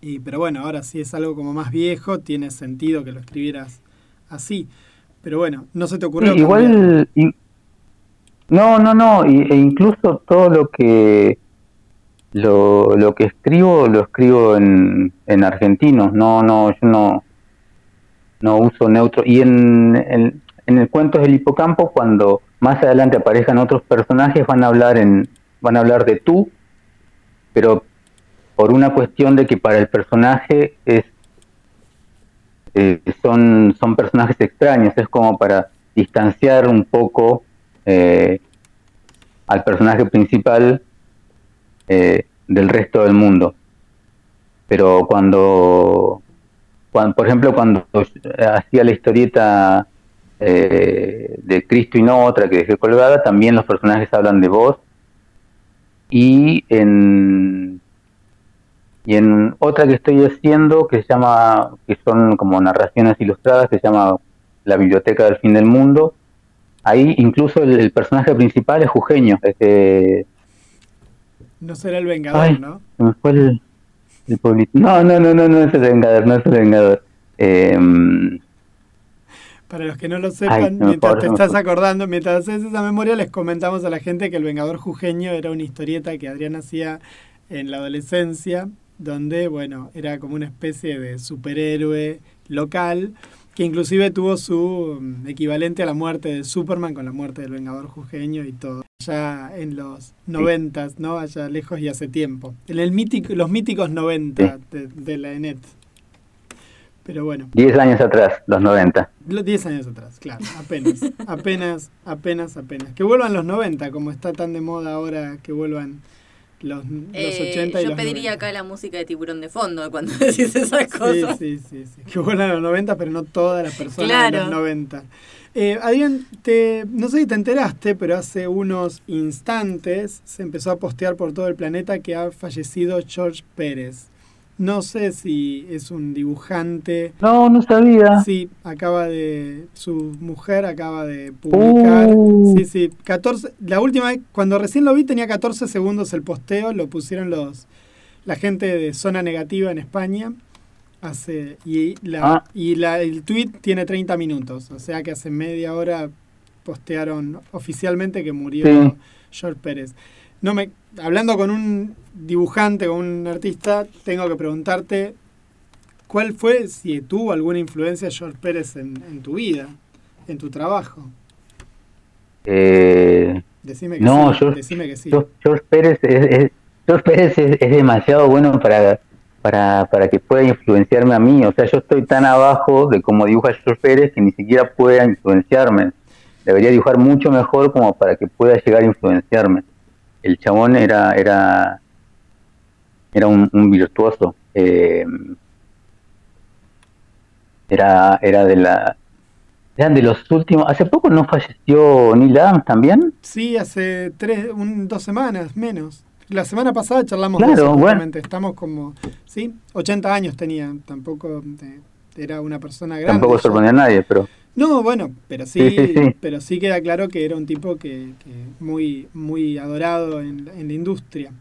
Y, pero bueno, ahora si es algo como más viejo, tiene sentido que lo escribieras así. Pero bueno, no se te ocurrió. Sí, igual, y- no, no, no, y- e incluso todo lo que lo, lo que escribo lo escribo en, en argentino, no, no, yo no, no uso neutro. Y en, en, en el cuento del hipocampo, cuando más adelante aparezcan otros personajes, van a hablar en, van a hablar de tú, pero por una cuestión de que para el personaje es eh, son, son personajes extraños, es como para distanciar un poco eh, al personaje principal eh, del resto del mundo. Pero cuando, cuando por ejemplo, cuando hacía la historieta de Cristo y no otra que dejé colgada, también los personajes hablan de vos. Y en y en otra que estoy haciendo que se llama que son como narraciones ilustradas que se llama la biblioteca del fin del mundo ahí incluso el, el personaje principal es jujeño este No será el Vengador, ay, ¿no? se me fue el, el pueblito. no no no no no es el vengador no es el vengador Em, Para los que no lo sepan, mientras te estás acordando, mientras haces esa memoria, les comentamos a la gente que El Vengador Jujeño era una historieta que Adrián hacía en la adolescencia, donde, bueno, era como una especie de superhéroe local, que inclusive tuvo su mm, equivalente a la muerte de Superman con la muerte del Vengador Jujeño y todo. Ya en los noventas, ¿no? Allá lejos y hace tiempo. En el mítico, los míticos 90 de, de la ENET. Pero bueno, 10 años atrás, los 90. los 10 años atrás, claro, apenas, <laughs> apenas, apenas, apenas. Que vuelvan los 90, como está tan de moda ahora que vuelvan los, los Eh, 80 y yo los pediría 90. acá la música de tiburón de fondo cuando <laughs> decís esas Sí, cosas. sí, sí, sí. Que vuelvan los 90, pero no todas las personas Claro. de los 90. Eh, Adrián, te, no sé si te enteraste, pero hace unos instantes se empezó a postear por todo el planeta que ha fallecido George Pérez. No sé si es un dibujante. No, no sabía. Sí, acaba de. Su mujer acaba de publicar. Uh. Sí, sí. 14, la última vez, cuando recién lo vi, tenía 14 segundos el posteo. Lo pusieron los la gente de Zona Negativa en España. Hace, y la, Ah. y la, el tweet tiene 30 minutos. O sea que hace media hora postearon oficialmente que murió Sí. George Pérez. No me, hablando con un dibujante, con un artista, tengo que preguntarte ¿Cuál fue, si tuvo alguna influencia George Pérez en, en tu vida, en tu trabajo? Eh, Decime que No, sí. George- decime que sí. George, George Pérez, es, es- George Pérez es, es demasiado bueno para, para, para que pueda influenciarme a mí. O sea, yo estoy tan abajo de cómo dibuja George Pérez que ni siquiera pueda influenciarme. Debería dibujar mucho mejor como para que pueda llegar a influenciarme. El chabón era, era, era un, un virtuoso. Eh, era, era de la, eran de los últimos. Hace poco no falleció Neil Adams también. Sí, hace tres, un, dos semanas menos. La semana pasada charlamos Claro, de eso, bueno. Estamos como, sí, 80 años tenía. Tampoco eh, era una persona grande. Tampoco sorprendió a nadie, pero No, bueno, pero sí, Sí, sí, sí. pero sí queda claro que era un tipo que, que muy, muy adorado en, en la industria.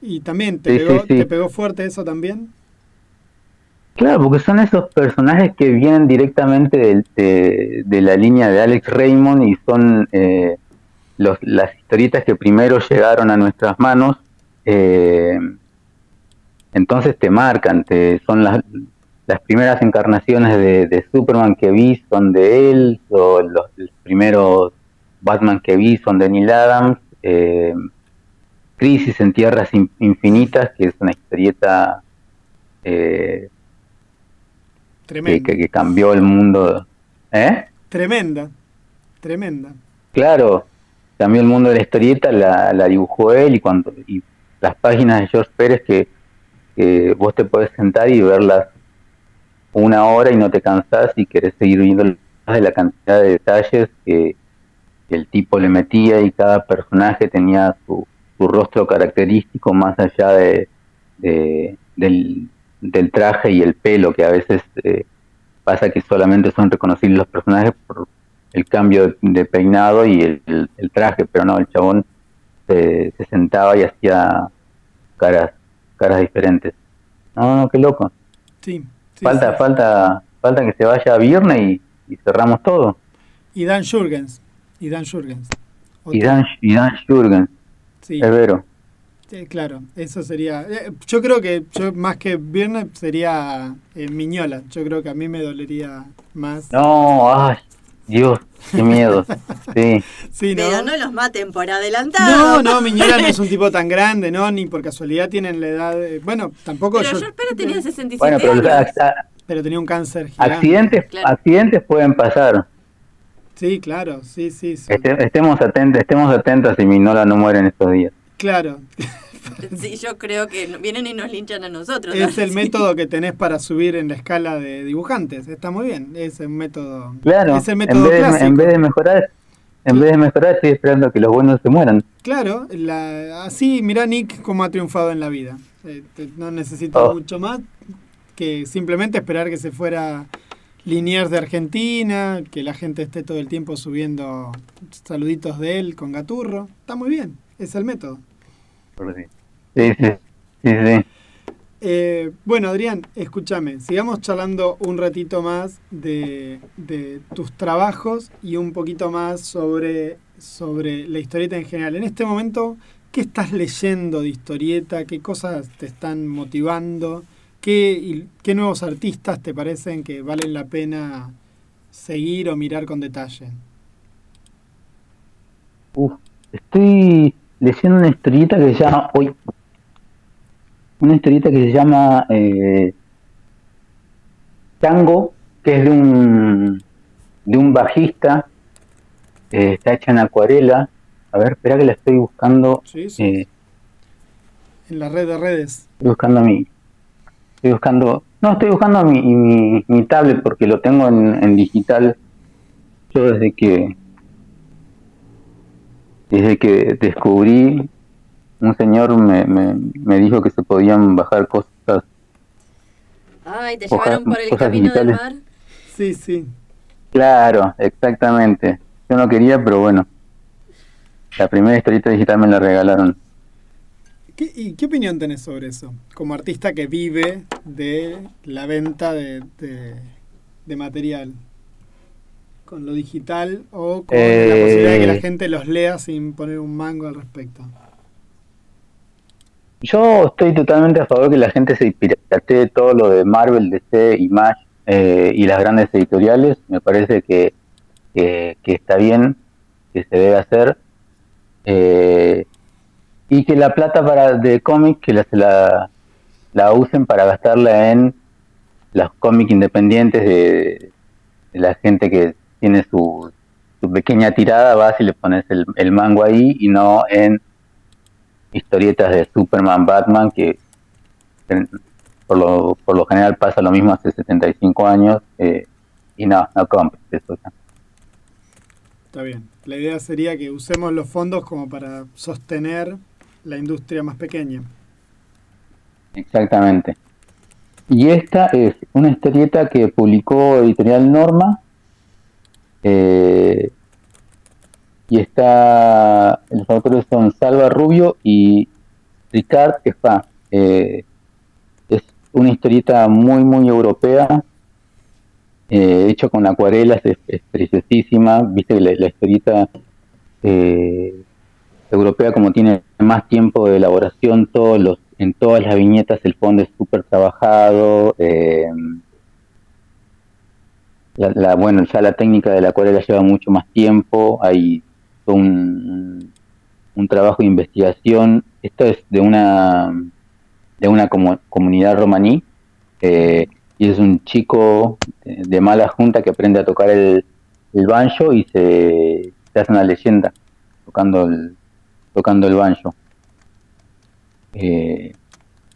Y también te pegó, te pegó fuerte eso también. Claro, porque son esos personajes que vienen directamente de, de la línea de Alex Raymond y son eh, los, las historietas que primero llegaron a nuestras manos. eh, entonces te marcan, te, son las, las primeras encarnaciones de, de Superman que vi son de él, o los, los primeros Batman que vi son de Neil Adams. eh, Crisis en Tierras In- Infinitas, que es una historieta eh, que- que cambió el mundo. ¿Eh? Tremenda. Tremenda. Claro, cambió el mundo de la historieta, la, la dibujó él y cuando y las páginas de George Pérez que, que vos te podés sentar y verlas una hora y no te cansás y querés seguir viendo de la cantidad de detalles que, el tipo le metía y cada personaje tenía su, su rostro característico más allá de, de- del, traje y el pelo que a veces eh, pasa que solamente son reconocibles los personajes por el cambio de, peinado y el traje, pero no, el chabón se, se sentaba y hacía caras caras diferentes. No, no, qué loco. Sí. Sí, falta, sí. falta, falta que se vaya a viernes y, y cerramos todo. Y Dan Jurgens. Y Dan Jurgens. Y. Dan, y Dan Jurgen, Sí, es vero. sí, claro. Eso sería. eh, Yo creo que yo más que viernes sería eh, Miñola. Yo creo que a mí me dolería más. No, ay, Dios, qué miedo. Sí, Sí, ¿no? Pero no los maten por adelantado. No, no, Miñola no es un tipo tan grande, ¿no? Ni por casualidad tienen la edad. de- Bueno, tampoco Pero yo. George Pérez tenía 67 bueno, pero años. Pero tenía un cáncer gigante. accidentes, Claro. accidentes pueden pasar. Sí, claro, sí, sí, sí. Este- estemos atentos, estemos atentos si Minola no muere en estos días. Claro. <laughs> Sí, yo creo que vienen y nos linchan a nosotros. Es el método que tenés para subir en la escala de dibujantes. Está muy bien. Es un método. Claro, Es el en método vez, de, clásico. en vez de mejorar, en vez de mejorar estoy esperando que los buenos se mueran. Claro, la- así mirá Nick cómo ha triunfado en la vida. Eh, te- no necesito Oh. mucho más que simplemente esperar que se fuera Liniers de Argentina, que la gente esté todo el tiempo subiendo saluditos de él con Gaturro. Está muy bien, es el método. Sí, sí, sí, sí. Eh, bueno, Adrián, escúchame, sigamos charlando un ratito más de, de tus trabajos y un poquito más sobre, sobre la historieta en general. En este momento, ¿qué estás leyendo de historieta? ¿Qué cosas te están motivando? ¿Qué, nuevos artistas te parecen que valen la pena seguir o mirar con detalle? Uf, estoy leyendo una historieta que se llama. Uy, una historieta que se llama. Eh, Tango, que es de un, de un bajista, eh, está hecha en acuarela. A ver, espera que la estoy buscando. Sí, sí. eh, En la red de redes. estoy buscando mi. Estoy buscando. No, estoy buscando mi, mi, mi tablet porque lo tengo en, en digital. Yo desde que. Desde que descubrí, un señor me, me, me dijo que se podían bajar cosas. Ay, te Hojas- llevaron por el cosas camino del digitales. mar. Sí, sí. Claro, exactamente. Yo no quería, pero bueno. La primera historieta digital me la regalaron. ¿Qué, ¿Y qué opinión tenés sobre eso? Como artista que vive de la venta de, de, de material. Con lo digital o con la Eh. posibilidad de que la gente los lea sin poner un mango al respecto. Yo estoy totalmente a favor que la gente se piratee todo lo de Marvel, DC, Image eh, y las grandes editoriales. Me parece que, que, está bien, que se debe hacer. Eh, y que la plata para de cómics que la, la, la usen para gastarla en los cómics independientes de, de la gente que tiene su, su pequeña tirada, vas y le pones el, el mango ahí y no en historietas de Superman, Batman, que por lo, por lo general pasa lo mismo hace 75 años, eh, y no, no compres eso. ya. Está bien. La idea sería que usemos los fondos como para sostener la industria más pequeña. Exactamente. Y esta es una historieta que publicó Editorial Norma, eh, y está, los autores son Salva Rubio y Ricard Espa. Eh, es una historieta muy, muy europea, eh, hecho con acuarelas, es, preciosísima. Viste la, la historieta eh, europea, como tiene más tiempo de elaboración, todos los, en todas las viñetas el fondo es súper trabajado. eh, la, la- bueno, ya la técnica de la acuarela lleva mucho más tiempo, hay un, un trabajo de investigación. Esto es de una de una comu- comunidad romaní eh, y es un chico de, de mala junta que aprende a tocar el, banjo y se, se hace una leyenda tocando el, tocando el banjo. Eh,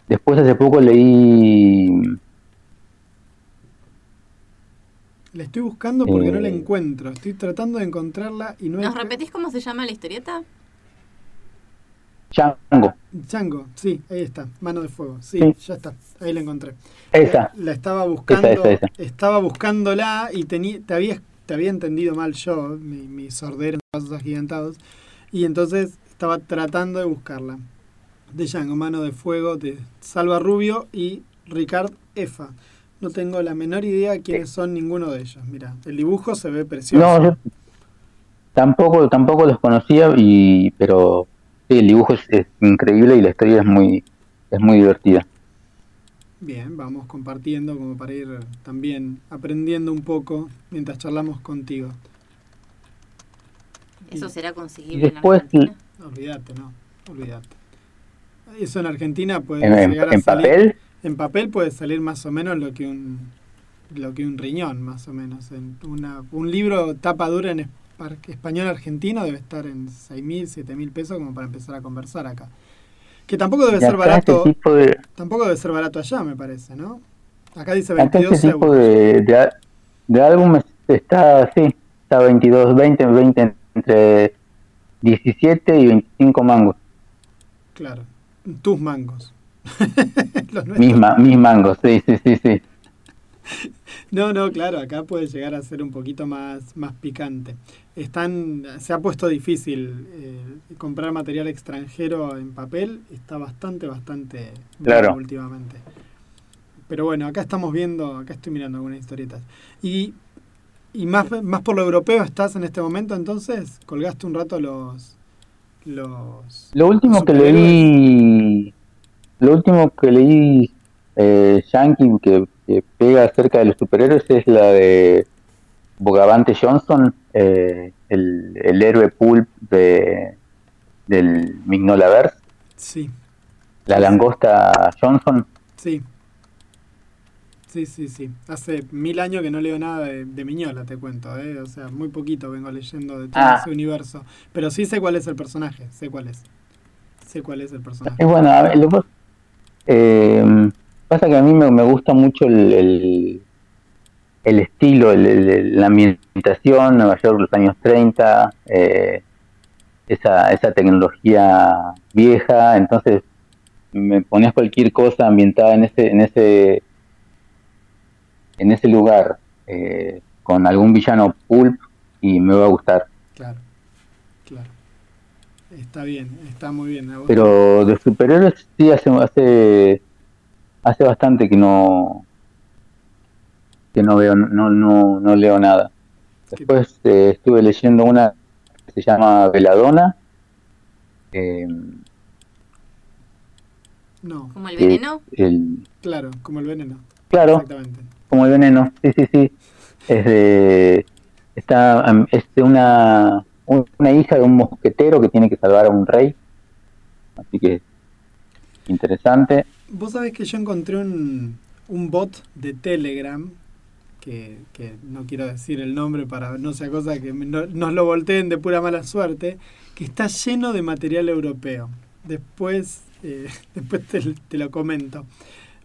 después hace poco leí La estoy buscando porque no la Eh. encuentro. Estoy tratando de encontrarla y no ¿Nos repetís cómo se llama la historieta? Django, Chango, sí, ahí está. Mano de fuego. Sí, Sí. ya está. Ahí la encontré. esa. La, la estaba buscando. esa, esa. Estaba buscándola y tenía, te había, te había entendido mal yo, mi, mi sordera en pasos agigantados. Y entonces estaba tratando de buscarla. De Django, Mano de Fuego, de Salva Rubio y Ricard Efa. No tengo la menor idea quiénes son ninguno de ellos. Mira, el dibujo se ve precioso. No, yo tampoco, tampoco los conocía, y pero sí, el dibujo es, es increíble y la historia es muy, es muy divertida. Bien, vamos compartiendo como para ir también aprendiendo un poco mientras charlamos contigo. ¿Eso será conseguible después, en Argentina? Olvídate, no, olvídate. Eso en Argentina puede en- llegar a en salir. papel, En papel puede salir más o menos lo que un lo que un riñón, más o menos. En una, un libro tapa dura en espa- español argentino debe estar en 6.000, 7.000 pesos como para empezar a conversar acá. Que tampoco debe ser barato, este de, tampoco debe ser barato allá, me parece, ¿no? Acá dice acá 22 este tipo euros. de, de, de álbumes está así, está 22, 20, 20, entre 17 y 25 mangos. Claro, tus mangos. <laughs> Mis, ma- mis mangos, sí, sí, sí, sí. No, no, claro, acá puede llegar a ser un poquito más, más picante. Están, se ha puesto difícil eh, comprar material extranjero en papel, está bastante, bastante Claro. últimamente. Pero bueno, acá estamos viendo, acá estoy mirando algunas historietas. Y, y más, más por lo europeo estás en este momento, entonces, colgaste un rato los... los Lo último que leí, lo último que leí eh, Yankee que, que pega acerca de los superhéroes es la de Bogavante Johnson, eh, el, el héroe pulp de, del Mignolaverse, Sí, la langosta Johnson. sí. Sí, sí, sí. Hace mil años que no leo nada de, de Miñola, te cuento, ¿eh? O sea, muy poquito vengo leyendo de todo Ah. ese universo. Pero sí sé cuál es el personaje, sé cuál es. Sé cuál es el personaje. Es bueno, a ver, lo eh, pasa que a mí me, gusta mucho el, el, estilo, el- la ambientación, Nueva York, los años 30, eh, esa, esa tecnología vieja, entonces me ponías cualquier cosa ambientada en ese, en ese, en ese lugar, eh, con algún villano pulp y me va a gustar. Claro. Está bien, está muy bien. Pero de superhéroes sí hace hace hace bastante que no que no veo no no no leo nada. Después eh, estuve leyendo una que se llama Veladona. eh, No, Como el veneno. el- claro, como el veneno. claro, Exactamente. como el veneno. Sí, sí, sí. Es de está es de una un- una hija de un mosquetero que tiene que salvar a un rey. Así que interesante. Vos sabés que yo encontré un, un bot de Telegram, que, que no quiero decir el nombre para no sea cosa que me- no- nos lo volteen de pura mala suerte, que está lleno de material europeo. Después, eh, <laughs> después te, te lo comento.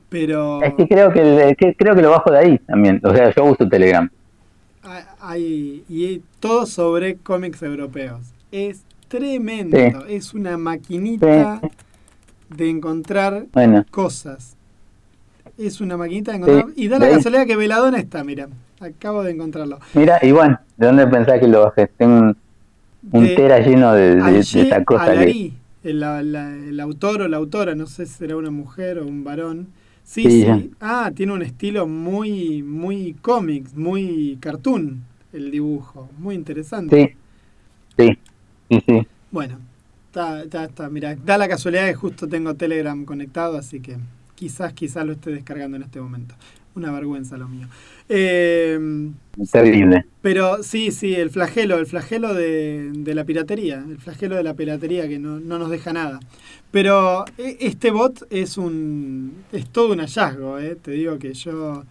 Pero Es que creo que, que creo que lo bajo de ahí también. O sea, yo uso Telegram. Hay y todo sobre cómics europeos. Es tremendo, Sí. es una maquinita de encontrar Bueno, cosas. Es una maquinita de encontrar. Sí, Y da la casualidad que Veladona está, mira. Acabo de encontrarlo. mira, Iván, ¿de dónde pensás que lo bajé? Tengo un, un De tera lleno de, de- de Ayé esa cosa que... El, la- el autor o la autora, no sé si será una mujer o un varón. Sí, Sí. Ah, tiene un estilo muy, muy cómics, muy cartoon el dibujo. Muy interesante. Sí, sí, sí, sí. Bueno, está, está, está. Mira, da la casualidad que justo tengo Telegram conectado, así que quizás, quizás lo esté descargando en este momento. Una vergüenza lo mío. Eh, Terrible. pero sí, sí, el flagelo, el flagelo de, de la piratería, el flagelo de la piratería que no, no nos deja nada. Pero e- este bot es un es todo un hallazgo, ¿eh? te digo que yo...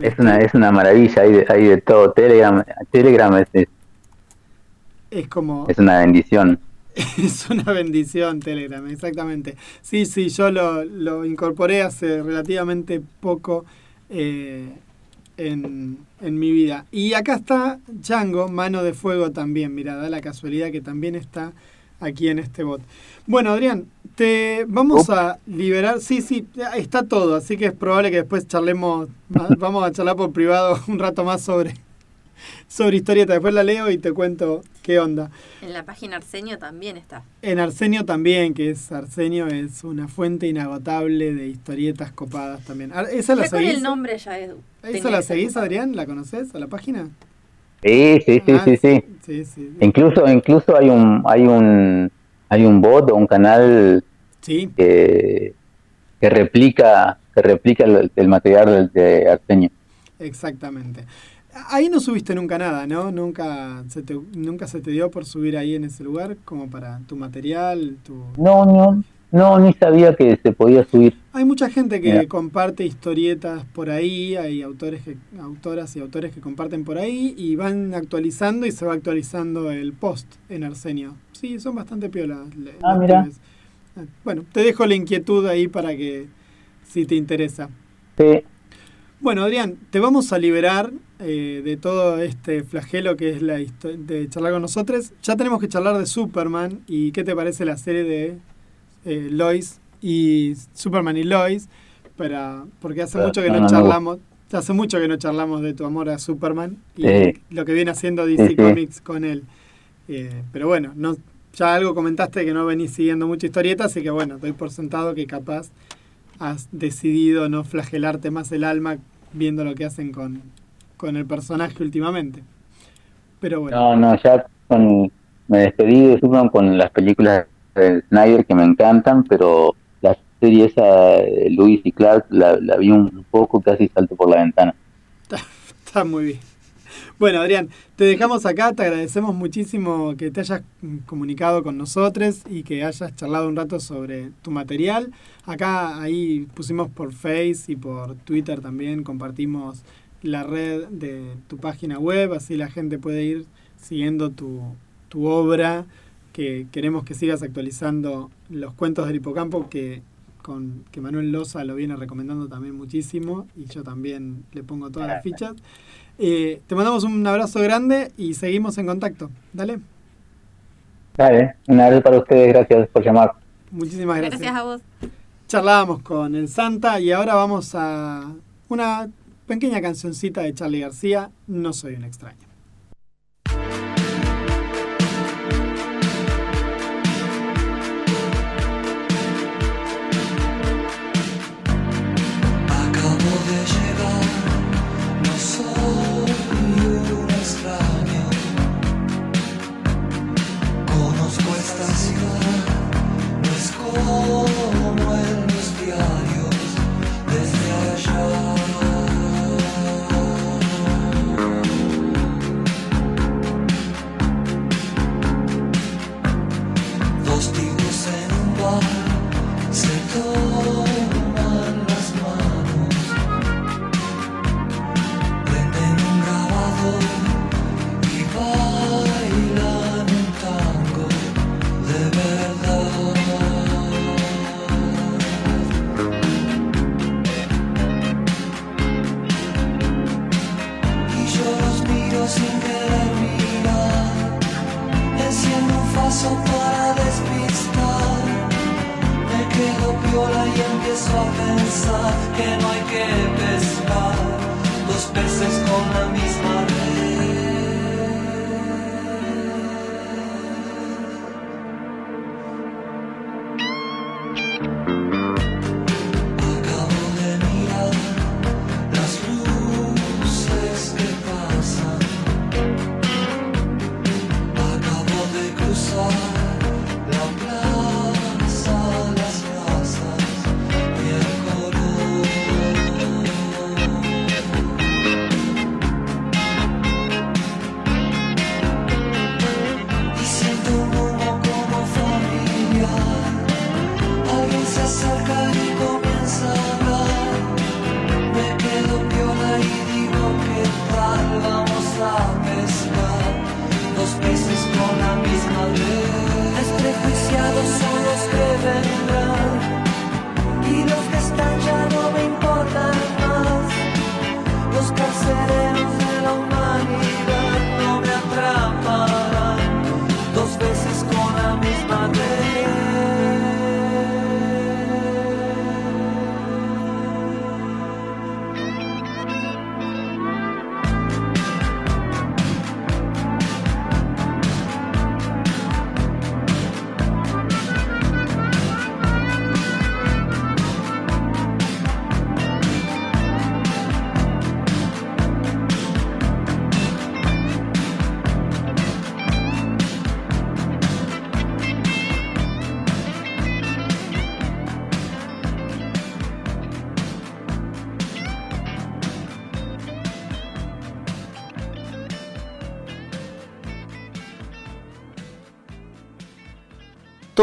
Es una, es una maravilla, hay de, hay de todo. Telegram, Telegram es, es, es como... es una bendición. <laughs> Es una bendición Telegram, exactamente. Sí, sí, yo lo, lo incorporé hace relativamente poco eh, en, en mi vida. Y acá está Django, mano de fuego también. Mira, da la casualidad que también está aquí en este bot. Bueno, Adrián, te vamos a liberar. Sí, sí, está todo, así que es probable que después charlemos. <laughs> Vamos a charlar por privado <laughs> un rato más sobre, sobre historieta. Después la leo y te cuento qué onda. En la página Arsenio también está. En Arsenio también, que es Arsenio, es una fuente inagotable de historietas copadas también. Ar- ¿Esa la seguís? el nombre ya es. ¿Esa la seguís. Adrián? ¿La conoces a la página? Sí, sí, sí, Ah, sí, sí. Sí, sí. Incluso, incluso hay un, hay un, hay un bot o un canal Sí, que, que replica, que replica el, el material de, de Arsenio. exactamente. Ahí no subiste nunca nada, ¿no? Nunca se te, nunca se te dio por subir ahí en ese lugar como para tu material, tu... No, no, no, ni sabía que se podía subir. Hay mucha gente que Mira. comparte historietas por ahí, hay autores que, autoras y autores que comparten por ahí y van actualizando y se va actualizando el post en Arsenio. Sí, son bastante piolas. Ah, mira. Ah, Bueno, te dejo la inquietud ahí para que si te interesa. Sí, Bueno, Adrián, te vamos a liberar eh, de todo este flagelo que es la histo- de charlar con nosotros. Ya tenemos que charlar de Superman y qué te parece la serie de eh, Lois y Superman y Lois, para, porque hace mucho que no, charlamos, hace mucho que no charlamos de tu amor a Superman y Sí. lo que viene haciendo DC Sí, sí. Comics con él. Eh, pero bueno, no, ya algo comentaste que no venís siguiendo mucha historieta, así que bueno, doy por sentado que capaz has decidido no flagelarte más el alma viendo lo que hacen con, con el personaje últimamente. Pero bueno, no, no, ya con, me despedí de Superman con las películas de Snyder que me encantan, pero la serie esa de Lewis y Clark la, vi un poco, casi salto por la ventana. <laughs> está muy bien. Bueno, Adrián, te dejamos acá, te agradecemos muchísimo que te hayas comunicado con nosotros y que hayas charlado un rato sobre tu material. Acá ahí pusimos por Face y por Twitter también, compartimos la red de tu página web, así la gente puede ir siguiendo tu, tu obra, que queremos que sigas actualizando los cuentos del hipocampo que con que Manuel Loza lo viene recomendando también muchísimo y yo también le pongo todas las fichas. Eh, te mandamos un abrazo grande y seguimos en contacto. Dale. Dale, un abrazo para ustedes, gracias por llamar. Muchísimas gracias. Gracias a vos. Charlábamos con el Santa y ahora vamos a una pequeña cancioncita de Charlie García, No soy un extraño.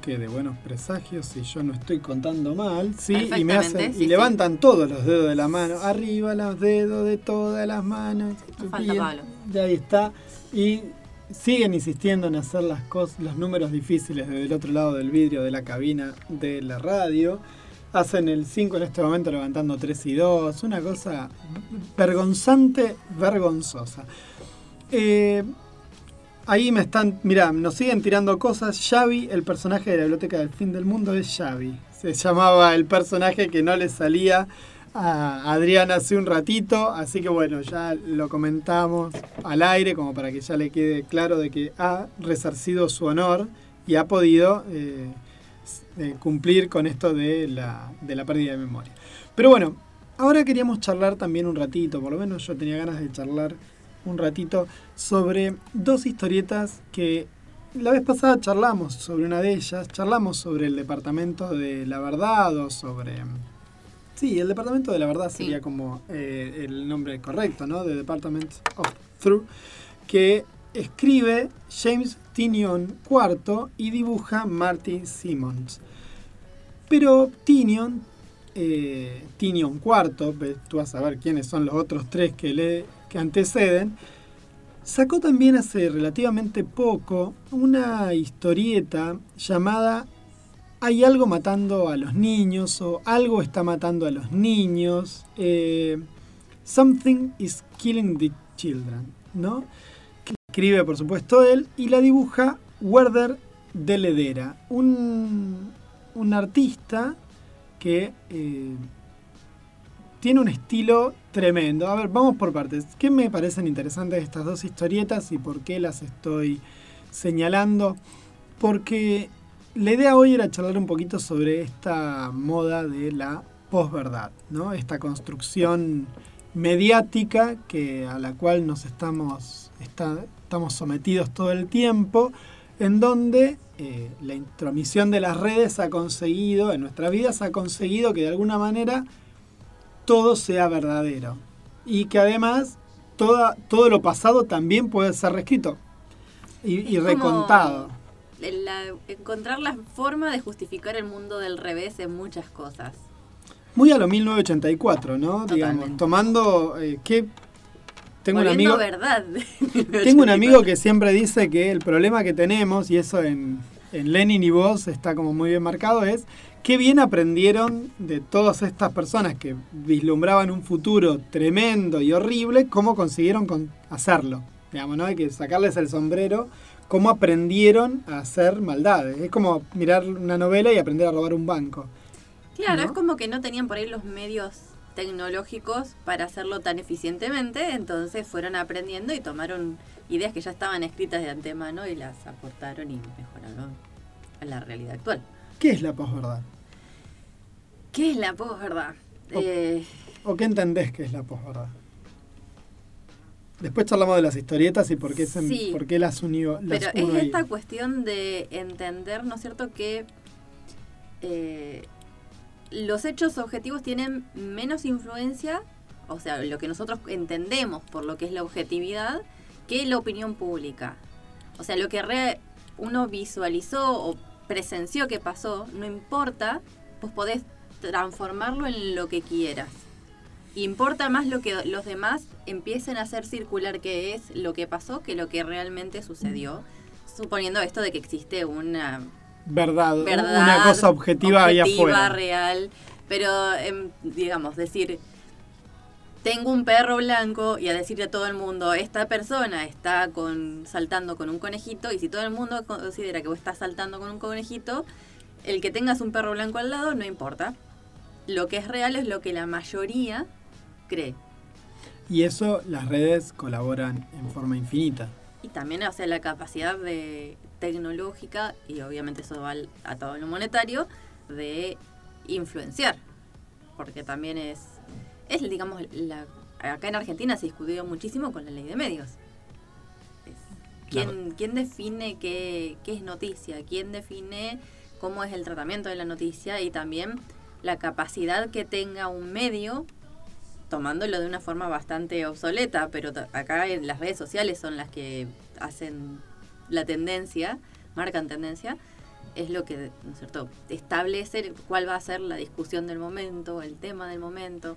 Bloque de buenos presagios, si yo no estoy contando mal, sí, y me hacen y sí, levantan todos los dedos de la mano, arriba los dedos de todas las manos. No falta Pablo. Ya ahí está. Y siguen insistiendo en hacer las cosas, los números difíciles desde el otro lado del vidrio de la cabina de la radio. Hacen el 5 en este momento levantando 3 y 2. Una cosa vergonzante, vergonzosa. Eh, ahí me están, mira, nos siguen tirando cosas. Xavi, el personaje de la biblioteca del fin del mundo es Xavi. Se llamaba el personaje que no le salía a Adrián hace un ratito, así que bueno, ya lo comentamos al aire como para que ya le quede claro de que ha resarcido su honor y ha podido eh, eh, cumplir con esto de la, de la pérdida de memoria. Pero bueno, ahora queríamos charlar también un ratito, por lo menos yo tenía ganas de charlar un ratito sobre dos historietas que la vez pasada charlamos sobre una de ellas, charlamos sobre el departamento de la verdad o sobre... Sí, el departamento de la verdad Sí. sería como eh, el nombre correcto, ¿no? The Department of Truth, que escribe James Tinion IV y dibuja Marty Simmons. Pero Tinion, eh, Tinion IV, tú vas a ver quiénes son los otros tres que le que anteceden, sacó también hace relativamente poco una historieta llamada Hay algo matando a los niños o Algo está matando a los niños. eh, Something is killing the children, ¿no? Que escribe, por supuesto, él y la dibuja Werder de Ledera, un, un artista que eh, tiene un estilo tremendo. A ver, vamos por partes. ¿Qué me parecen interesantes estas dos historietas y por qué las estoy señalando? Porque la idea hoy era charlar un poquito sobre esta moda de la posverdad, ¿no? Esta construcción mediática que a la cual nos estamos, estamos sometidos todo el tiempo, en donde eh, la intromisión de las redes ha conseguido, en nuestras vidas ha conseguido que de alguna manera todo sea verdadero. Y que además toda, todo lo pasado también puede ser reescrito y, recontado. la- encontrar la forma de justificar el mundo del revés en muchas cosas. Muy a lo 1984, ¿no? Digamos, tomando eh, que tengo un amigo verdad. <laughs> tengo un amigo que siempre dice que el problema que tenemos y eso en, en Lenin y vos está como muy bien marcado es qué bien aprendieron de todas estas personas que vislumbraban un futuro tremendo y horrible cómo consiguieron con- hacerlo. Digamos, ¿no? Hay que sacarles el sombrero cómo aprendieron a hacer maldades. Es como mirar una novela y aprender a robar un banco. Claro, ¿no? es como que no tenían por ahí los medios tecnológicos para hacerlo tan eficientemente, entonces fueron aprendiendo y tomaron ideas que ya estaban escritas de antemano y las aportaron y mejoraron a la realidad actual. ¿Qué es la posverdad? ¿Qué es la posverdad? Oh. Eh, ¿O qué entendés que es la posverdad? Después charlamos de las historietas y por qué, se- Sí. por qué las unió. Las Pero uno es ahí. esta cuestión de entender, ¿no es cierto?, que eh, los hechos objetivos tienen menos influencia, o sea, lo que nosotros entendemos por lo que es la objetividad, que la opinión pública. O sea, lo que re- uno visualizó o presenció que pasó, no importa, pues podés transformarlo en lo que quieras. Importa más lo que los demás empiecen a hacer circular qué es lo que pasó que lo que realmente sucedió, suponiendo esto de que existe una verdad, verdad una cosa objetiva, ahí objetiva, afuera. real, pero em, digamos, decir, tengo un perro blanco y a decirle a todo el mundo, esta persona está con saltando con un conejito y si todo el mundo considera que vos estás saltando con un conejito, el que tengas un perro blanco al lado no importa. Lo que es real es lo que la mayoría cree. Y eso las redes colaboran en forma infinita. Y también, o sea, la capacidad de tecnológica, y obviamente eso va a todo lo monetario, de influenciar. Porque también es, es digamos, la, acá en Argentina se discutió muchísimo con la ley de medios. Es, ¿quién, ¿Quién define qué, qué es noticia? ¿Quién define cómo es el tratamiento de la noticia? Y también la capacidad que tenga un medio tomándolo de una forma bastante obsoleta, pero acá en las redes sociales son las que hacen la tendencia, marcan tendencia, es lo que, ¿no es cierto?, establece cuál va a ser la discusión del momento, el tema del momento.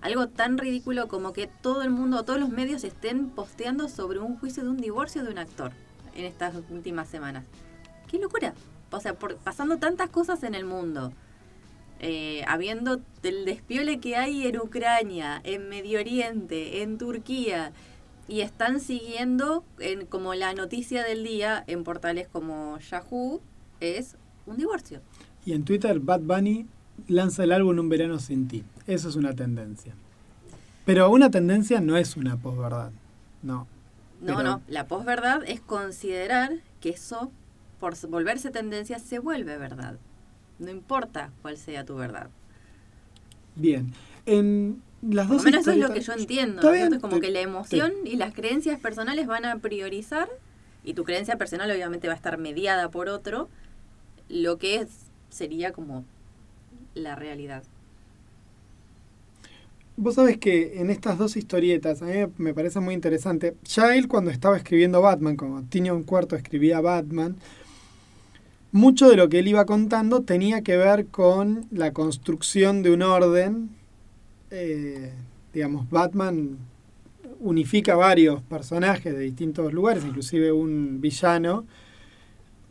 Algo tan ridículo como que todo el mundo, todos los medios estén posteando sobre un juicio de un divorcio de un actor en estas últimas semanas. ¡Qué locura! O sea, pasando tantas cosas en el mundo, eh, habiendo el despiole que hay en Ucrania, en Medio Oriente, en Turquía, y están siguiendo en, como la noticia del día en portales como Yahoo, es un divorcio. Y en Twitter Bad Bunny lanza el álbum Un verano sin ti. Eso es una tendencia. Pero una tendencia no es una posverdad. No. No, Pero- no. La posverdad es considerar que eso, por volverse tendencia, se vuelve verdad. No importa cuál sea tu verdad. Bien. En las Por dos lo menos eso es lo que yo entiendo. ¿no? bien, Entonces, como te- que la emoción y las creencias personales van a priorizar, y tu creencia personal obviamente va a estar mediada por otro, lo que es, sería como la realidad. Vos sabés que en estas dos historietas, a mí me parece muy interesante. Ya él cuando estaba escribiendo Batman, como un cuarto escribía Batman, mucho de lo que él iba contando tenía que ver con la construcción de un orden. eh, digamos, Batman unifica varios personajes de distintos lugares, inclusive un villano,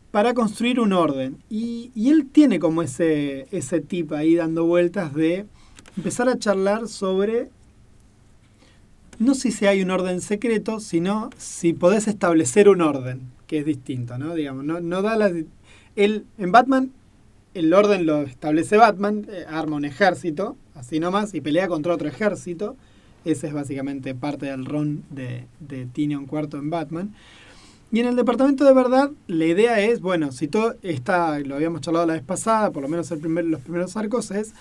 para construir un orden. Y, y él tiene como ese, ese tip ahí dando vueltas de empezar a charlar sobre no si si hay un orden secreto, sino si podés establecer un orden, que es distinto, ¿no? Digamos, no, no da la... Él, en Batman, el orden lo establece Batman, eh, arma un ejército, así nomás, y pelea contra otro ejército. Ese es básicamente parte del ron de, de Tinion Cuarto en Batman. Y en el departamento de verdad, la idea es, bueno, si todo está, lo habíamos charlado la vez pasada, por lo menos el primer, los primeros arcos, es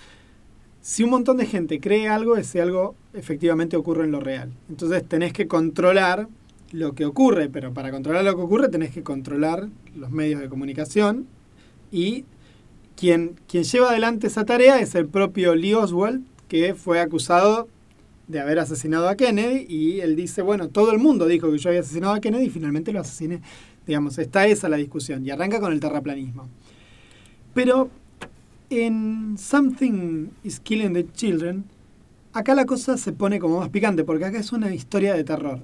si un montón de gente cree algo, ese algo efectivamente ocurre en lo real. Entonces tenés que controlar lo que ocurre, pero para controlar lo que ocurre tenés que controlar los medios de comunicación y quien, quien lleva adelante esa tarea es el propio Lee Oswald, que fue acusado de haber asesinado a Kennedy y él dice, bueno, todo el mundo dijo que yo había asesinado a Kennedy y finalmente lo asesiné. Digamos, está esa la discusión y arranca con el terraplanismo. Pero en Something is Killing the Children, acá la cosa se pone como más picante, porque acá es una historia de terror.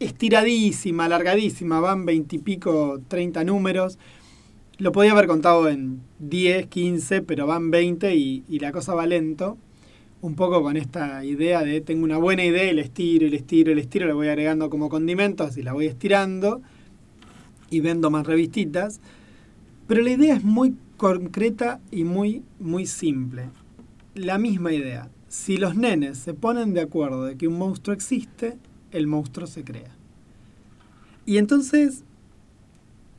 Estiradísima, alargadísima, van veintipico, treinta números. Lo podía haber contado en 10, 15, pero van 20 y, la cosa va lento. Un poco con esta idea de tengo una buena idea y la estiro, y la estiro, y la estiro, la voy agregando como condimentos y la voy estirando y vendo más revistitas. Pero la idea es muy concreta y muy, muy simple. La misma idea. Si los nenes se ponen de acuerdo de que un monstruo existe, el monstruo se crea. Y entonces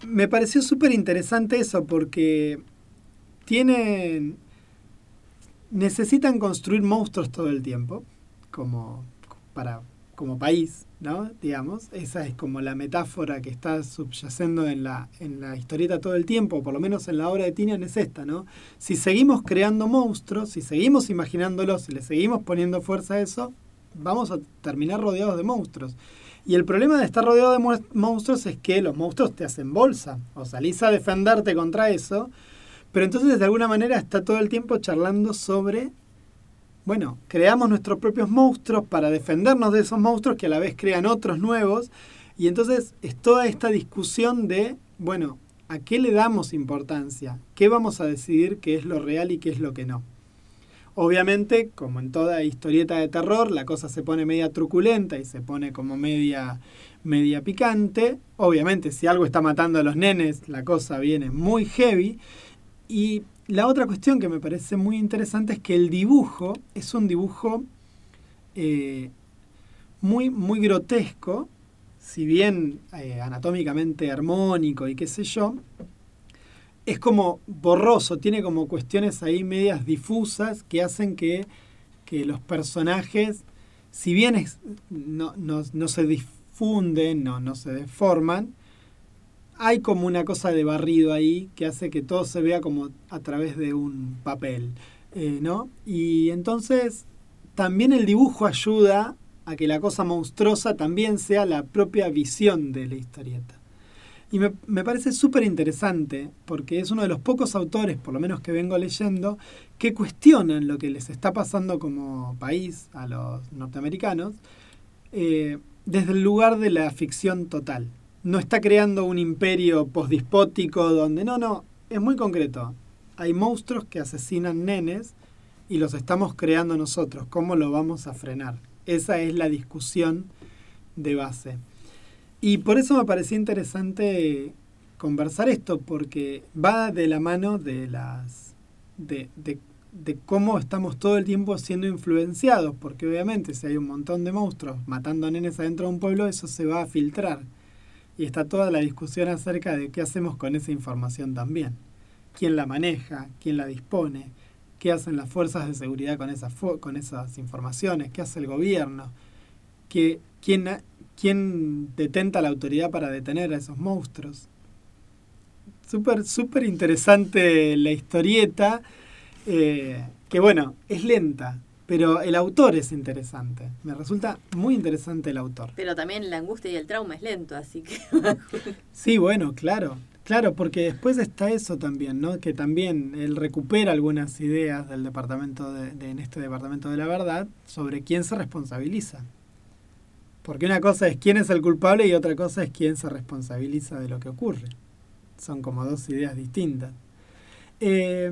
me pareció súper interesante eso porque tienen necesitan construir monstruos todo el tiempo como para como país no digamos esa es como la metáfora que está subyacendo en la en la historieta todo el tiempo por lo menos en la obra de Tinian es esta no si seguimos creando monstruos si seguimos imaginándolos si le seguimos poniendo fuerza a eso vamos a terminar rodeados de monstruos. Y el problema de estar rodeado de monstruos es que los monstruos te hacen bolsa o salís a defenderte contra eso pero entonces de alguna manera está todo el tiempo charlando sobre, bueno, creamos nuestros propios monstruos para defendernos de esos monstruos que a la vez crean otros nuevos. Y entonces es toda esta discusión de, bueno, ¿a qué le damos importancia? ¿Qué vamos a decidir qué es lo real y qué es lo que no? Obviamente, como en toda historieta de terror, la cosa se pone media truculenta y se pone como media, media picante. Obviamente, si algo está matando a los nenes, la cosa viene muy heavy. Y la otra cuestión que me parece muy interesante es que el dibujo es un dibujo eh, muy, muy grotesco, si bien eh, anatómicamente armónico y qué sé yo, es como borroso, tiene como cuestiones ahí medias difusas que hacen que, que los personajes, si bien no, no- no se difunden, no, no se deforman, hay como una cosa de barrido ahí que hace que todo se vea como a través de un papel, eh, ¿no? Y entonces también el dibujo ayuda a que la cosa monstruosa también sea la propia visión de la historieta. Y me, parece súper interesante porque es uno de los pocos autores, por lo menos que vengo leyendo, que cuestionan lo que les está pasando como país a los norteamericanos eh, desde el lugar de la ficción total. No está creando un imperio posdispótico donde no, no, es muy concreto. Hay monstruos que asesinan nenes y los estamos creando nosotros. ¿Cómo lo vamos a frenar? Esa es la discusión de base. Y por eso me parecía interesante conversar esto, porque va de la mano de las. de de cómo estamos todo el tiempo siendo influenciados, porque obviamente si hay un montón de monstruos matando nenes adentro de un pueblo, eso se va a filtrar. Y está toda la discusión acerca de qué hacemos con esa información también. ¿Quién la maneja? ¿Quién la dispone? ¿Qué hacen las fuerzas de seguridad con esas, con esas informaciones? ¿Qué hace el gobierno? ¿Qué, quién, ¿Quién detenta la autoridad para detener a esos monstruos? Súper, súper interesante la historieta, eh, que bueno, es lenta, pero el autor es interesante. Me resulta muy interesante el autor. Pero también la angustia y el trauma es lento, así que... <laughs> Sí, bueno, claro, claro, porque después está eso también, ¿no? Que también él recupera algunas ideas del departamento de, de- en este departamento de la verdad sobre quién se responsabiliza. Porque una cosa es quién es el culpable y otra cosa es quién se responsabiliza de lo que ocurre. Son como dos ideas distintas. Eh,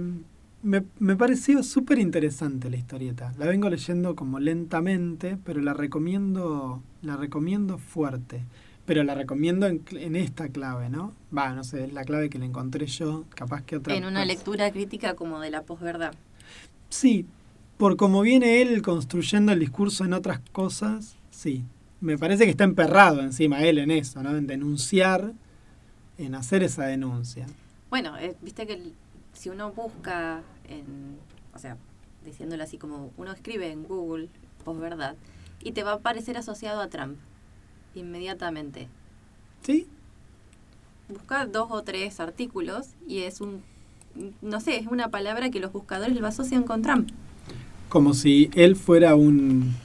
me, me pareció súper interesante la historieta. La vengo leyendo como lentamente, pero la recomiendo, la recomiendo fuerte. Pero la recomiendo en, en esta clave, ¿no? Va, no sé, es la clave que le encontré yo, capaz que otra en una lectura crítica como de la posverdad. Sí, por como viene él construyendo el discurso en otras cosas, sí. Me parece que está emperrado encima él en eso, ¿no? En denunciar, en hacer esa denuncia. Bueno, eh, viste que el- si uno busca en, o sea, diciéndolo así como uno escribe en Google posverdad y te va a aparecer asociado a Trump inmediatamente. ¿Sí? Busca dos o tres artículos y es un, no sé, es una palabra que los buscadores lo asocian con Trump. Como si él fuera un, Un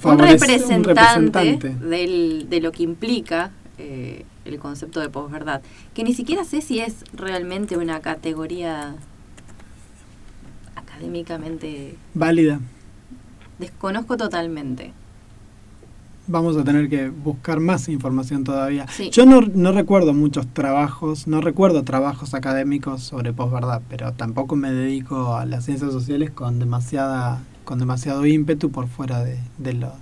favorece- un representante, representante. del- de lo que implica eh, el concepto de posverdad, que ni siquiera sé si es realmente una categoría académicamente Válida. desconozco totalmente. Vamos a tener que buscar más información todavía. Sí. Yo no, no recuerdo muchos trabajos, no recuerdo trabajos académicos sobre posverdad, pero tampoco me dedico a las ciencias sociales con demasiada con demasiado ímpetu por fuera de, de lo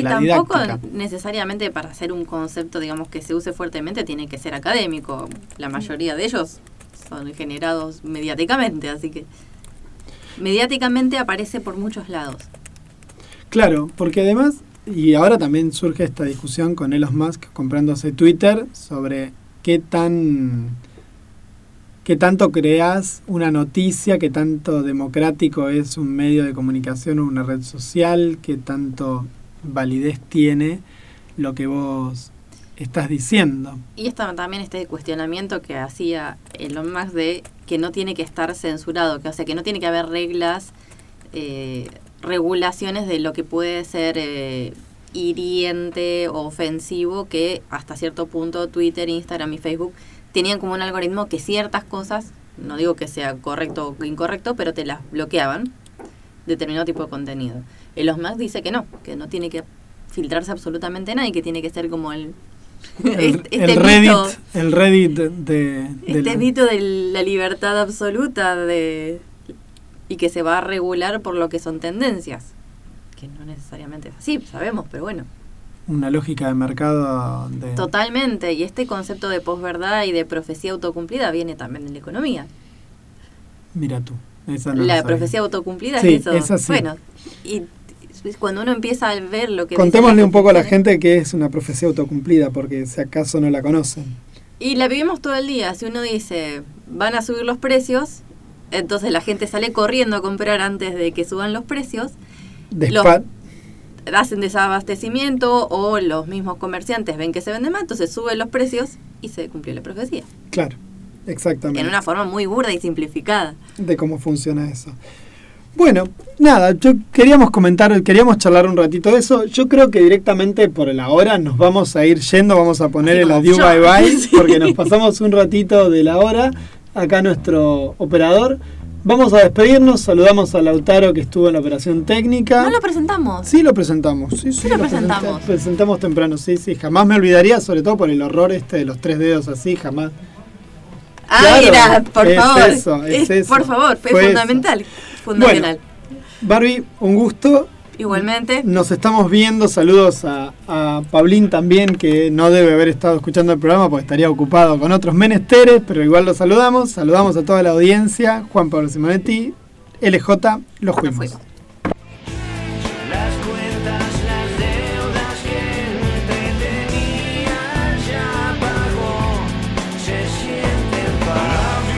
Y tampoco didáctica. necesariamente para hacer un concepto, digamos, que se use fuertemente tiene que ser académico. La mayoría de ellos son generados mediáticamente, así que mediáticamente aparece por muchos lados. Claro, porque además, y ahora también surge esta discusión con Elon Musk comprándose Twitter sobre qué tan qué tanto creas una noticia, qué tanto democrático es un medio de comunicación o una red social, qué tanto validez tiene lo que vos estás diciendo. Y está también este cuestionamiento que hacía Elon Musk de que no tiene que estar censurado, que o sea que no tiene que haber reglas, eh, regulaciones de lo que puede ser eh, hiriente o ofensivo, que hasta cierto punto Twitter, Instagram y Facebook tenían como un algoritmo que ciertas cosas, no digo que sea correcto o incorrecto, pero te las bloqueaban, determinado tipo de contenido. Elon Musk dice que no, que no tiene que filtrarse absolutamente nada y que tiene que ser como el... El, este- el este Reddit, mito- el Reddit de, de este la- mito de la libertad absoluta de y que se va a regular por lo que son tendencias. Que no necesariamente es así, sabemos, pero bueno. una lógica de mercado de Totalmente. Y este concepto de posverdad y de profecía autocumplida viene también de la economía. mira tú. esa no la profecía autocumplida Sí, es eso. esa sí. Bueno, y cuando uno empieza a ver lo que... Contémosle un poco a la gente que es una profecía autocumplida, porque si acaso no la conocen. Y la vivimos todo el día. Si uno dice, van a subir los precios, entonces la gente sale corriendo a comprar antes de que suban los precios. Despa- hacen desabastecimiento o los mismos comerciantes ven que se vende más, entonces suben los precios y se cumplió la profecía. Claro, exactamente. En una forma muy burda y simplificada. de cómo funciona eso. Bueno, nada, yo queríamos comentar, queríamos charlar un ratito de eso. Yo creo que directamente por la hora nos vamos a ir yendo, vamos a poner el adiós bye bye, <laughs> Sí. porque nos pasamos un ratito de la hora. Acá nuestro operador. Vamos a despedirnos, saludamos a Lautaro que estuvo en la operación técnica. No lo presentamos. Sí, lo presentamos. Sí, sí, lo presenta- presentamos. presentamos temprano, sí, sí. Jamás me olvidaría, sobre todo por el horror este de los tres dedos así, jamás. Claro, era, por es favor. eso, es Es- eso. Por favor, fue, Fue eso. Fundamental. Fundacional. Barbie, un gusto. Igualmente. Nos estamos viendo. Saludos a, a Pablín también, que no debe haber estado escuchando el programa porque estaría ocupado con otros menesteres, pero igual lo saludamos. Saludamos a toda la audiencia. Juan Pablo Simonetti, LJ, los fuimos.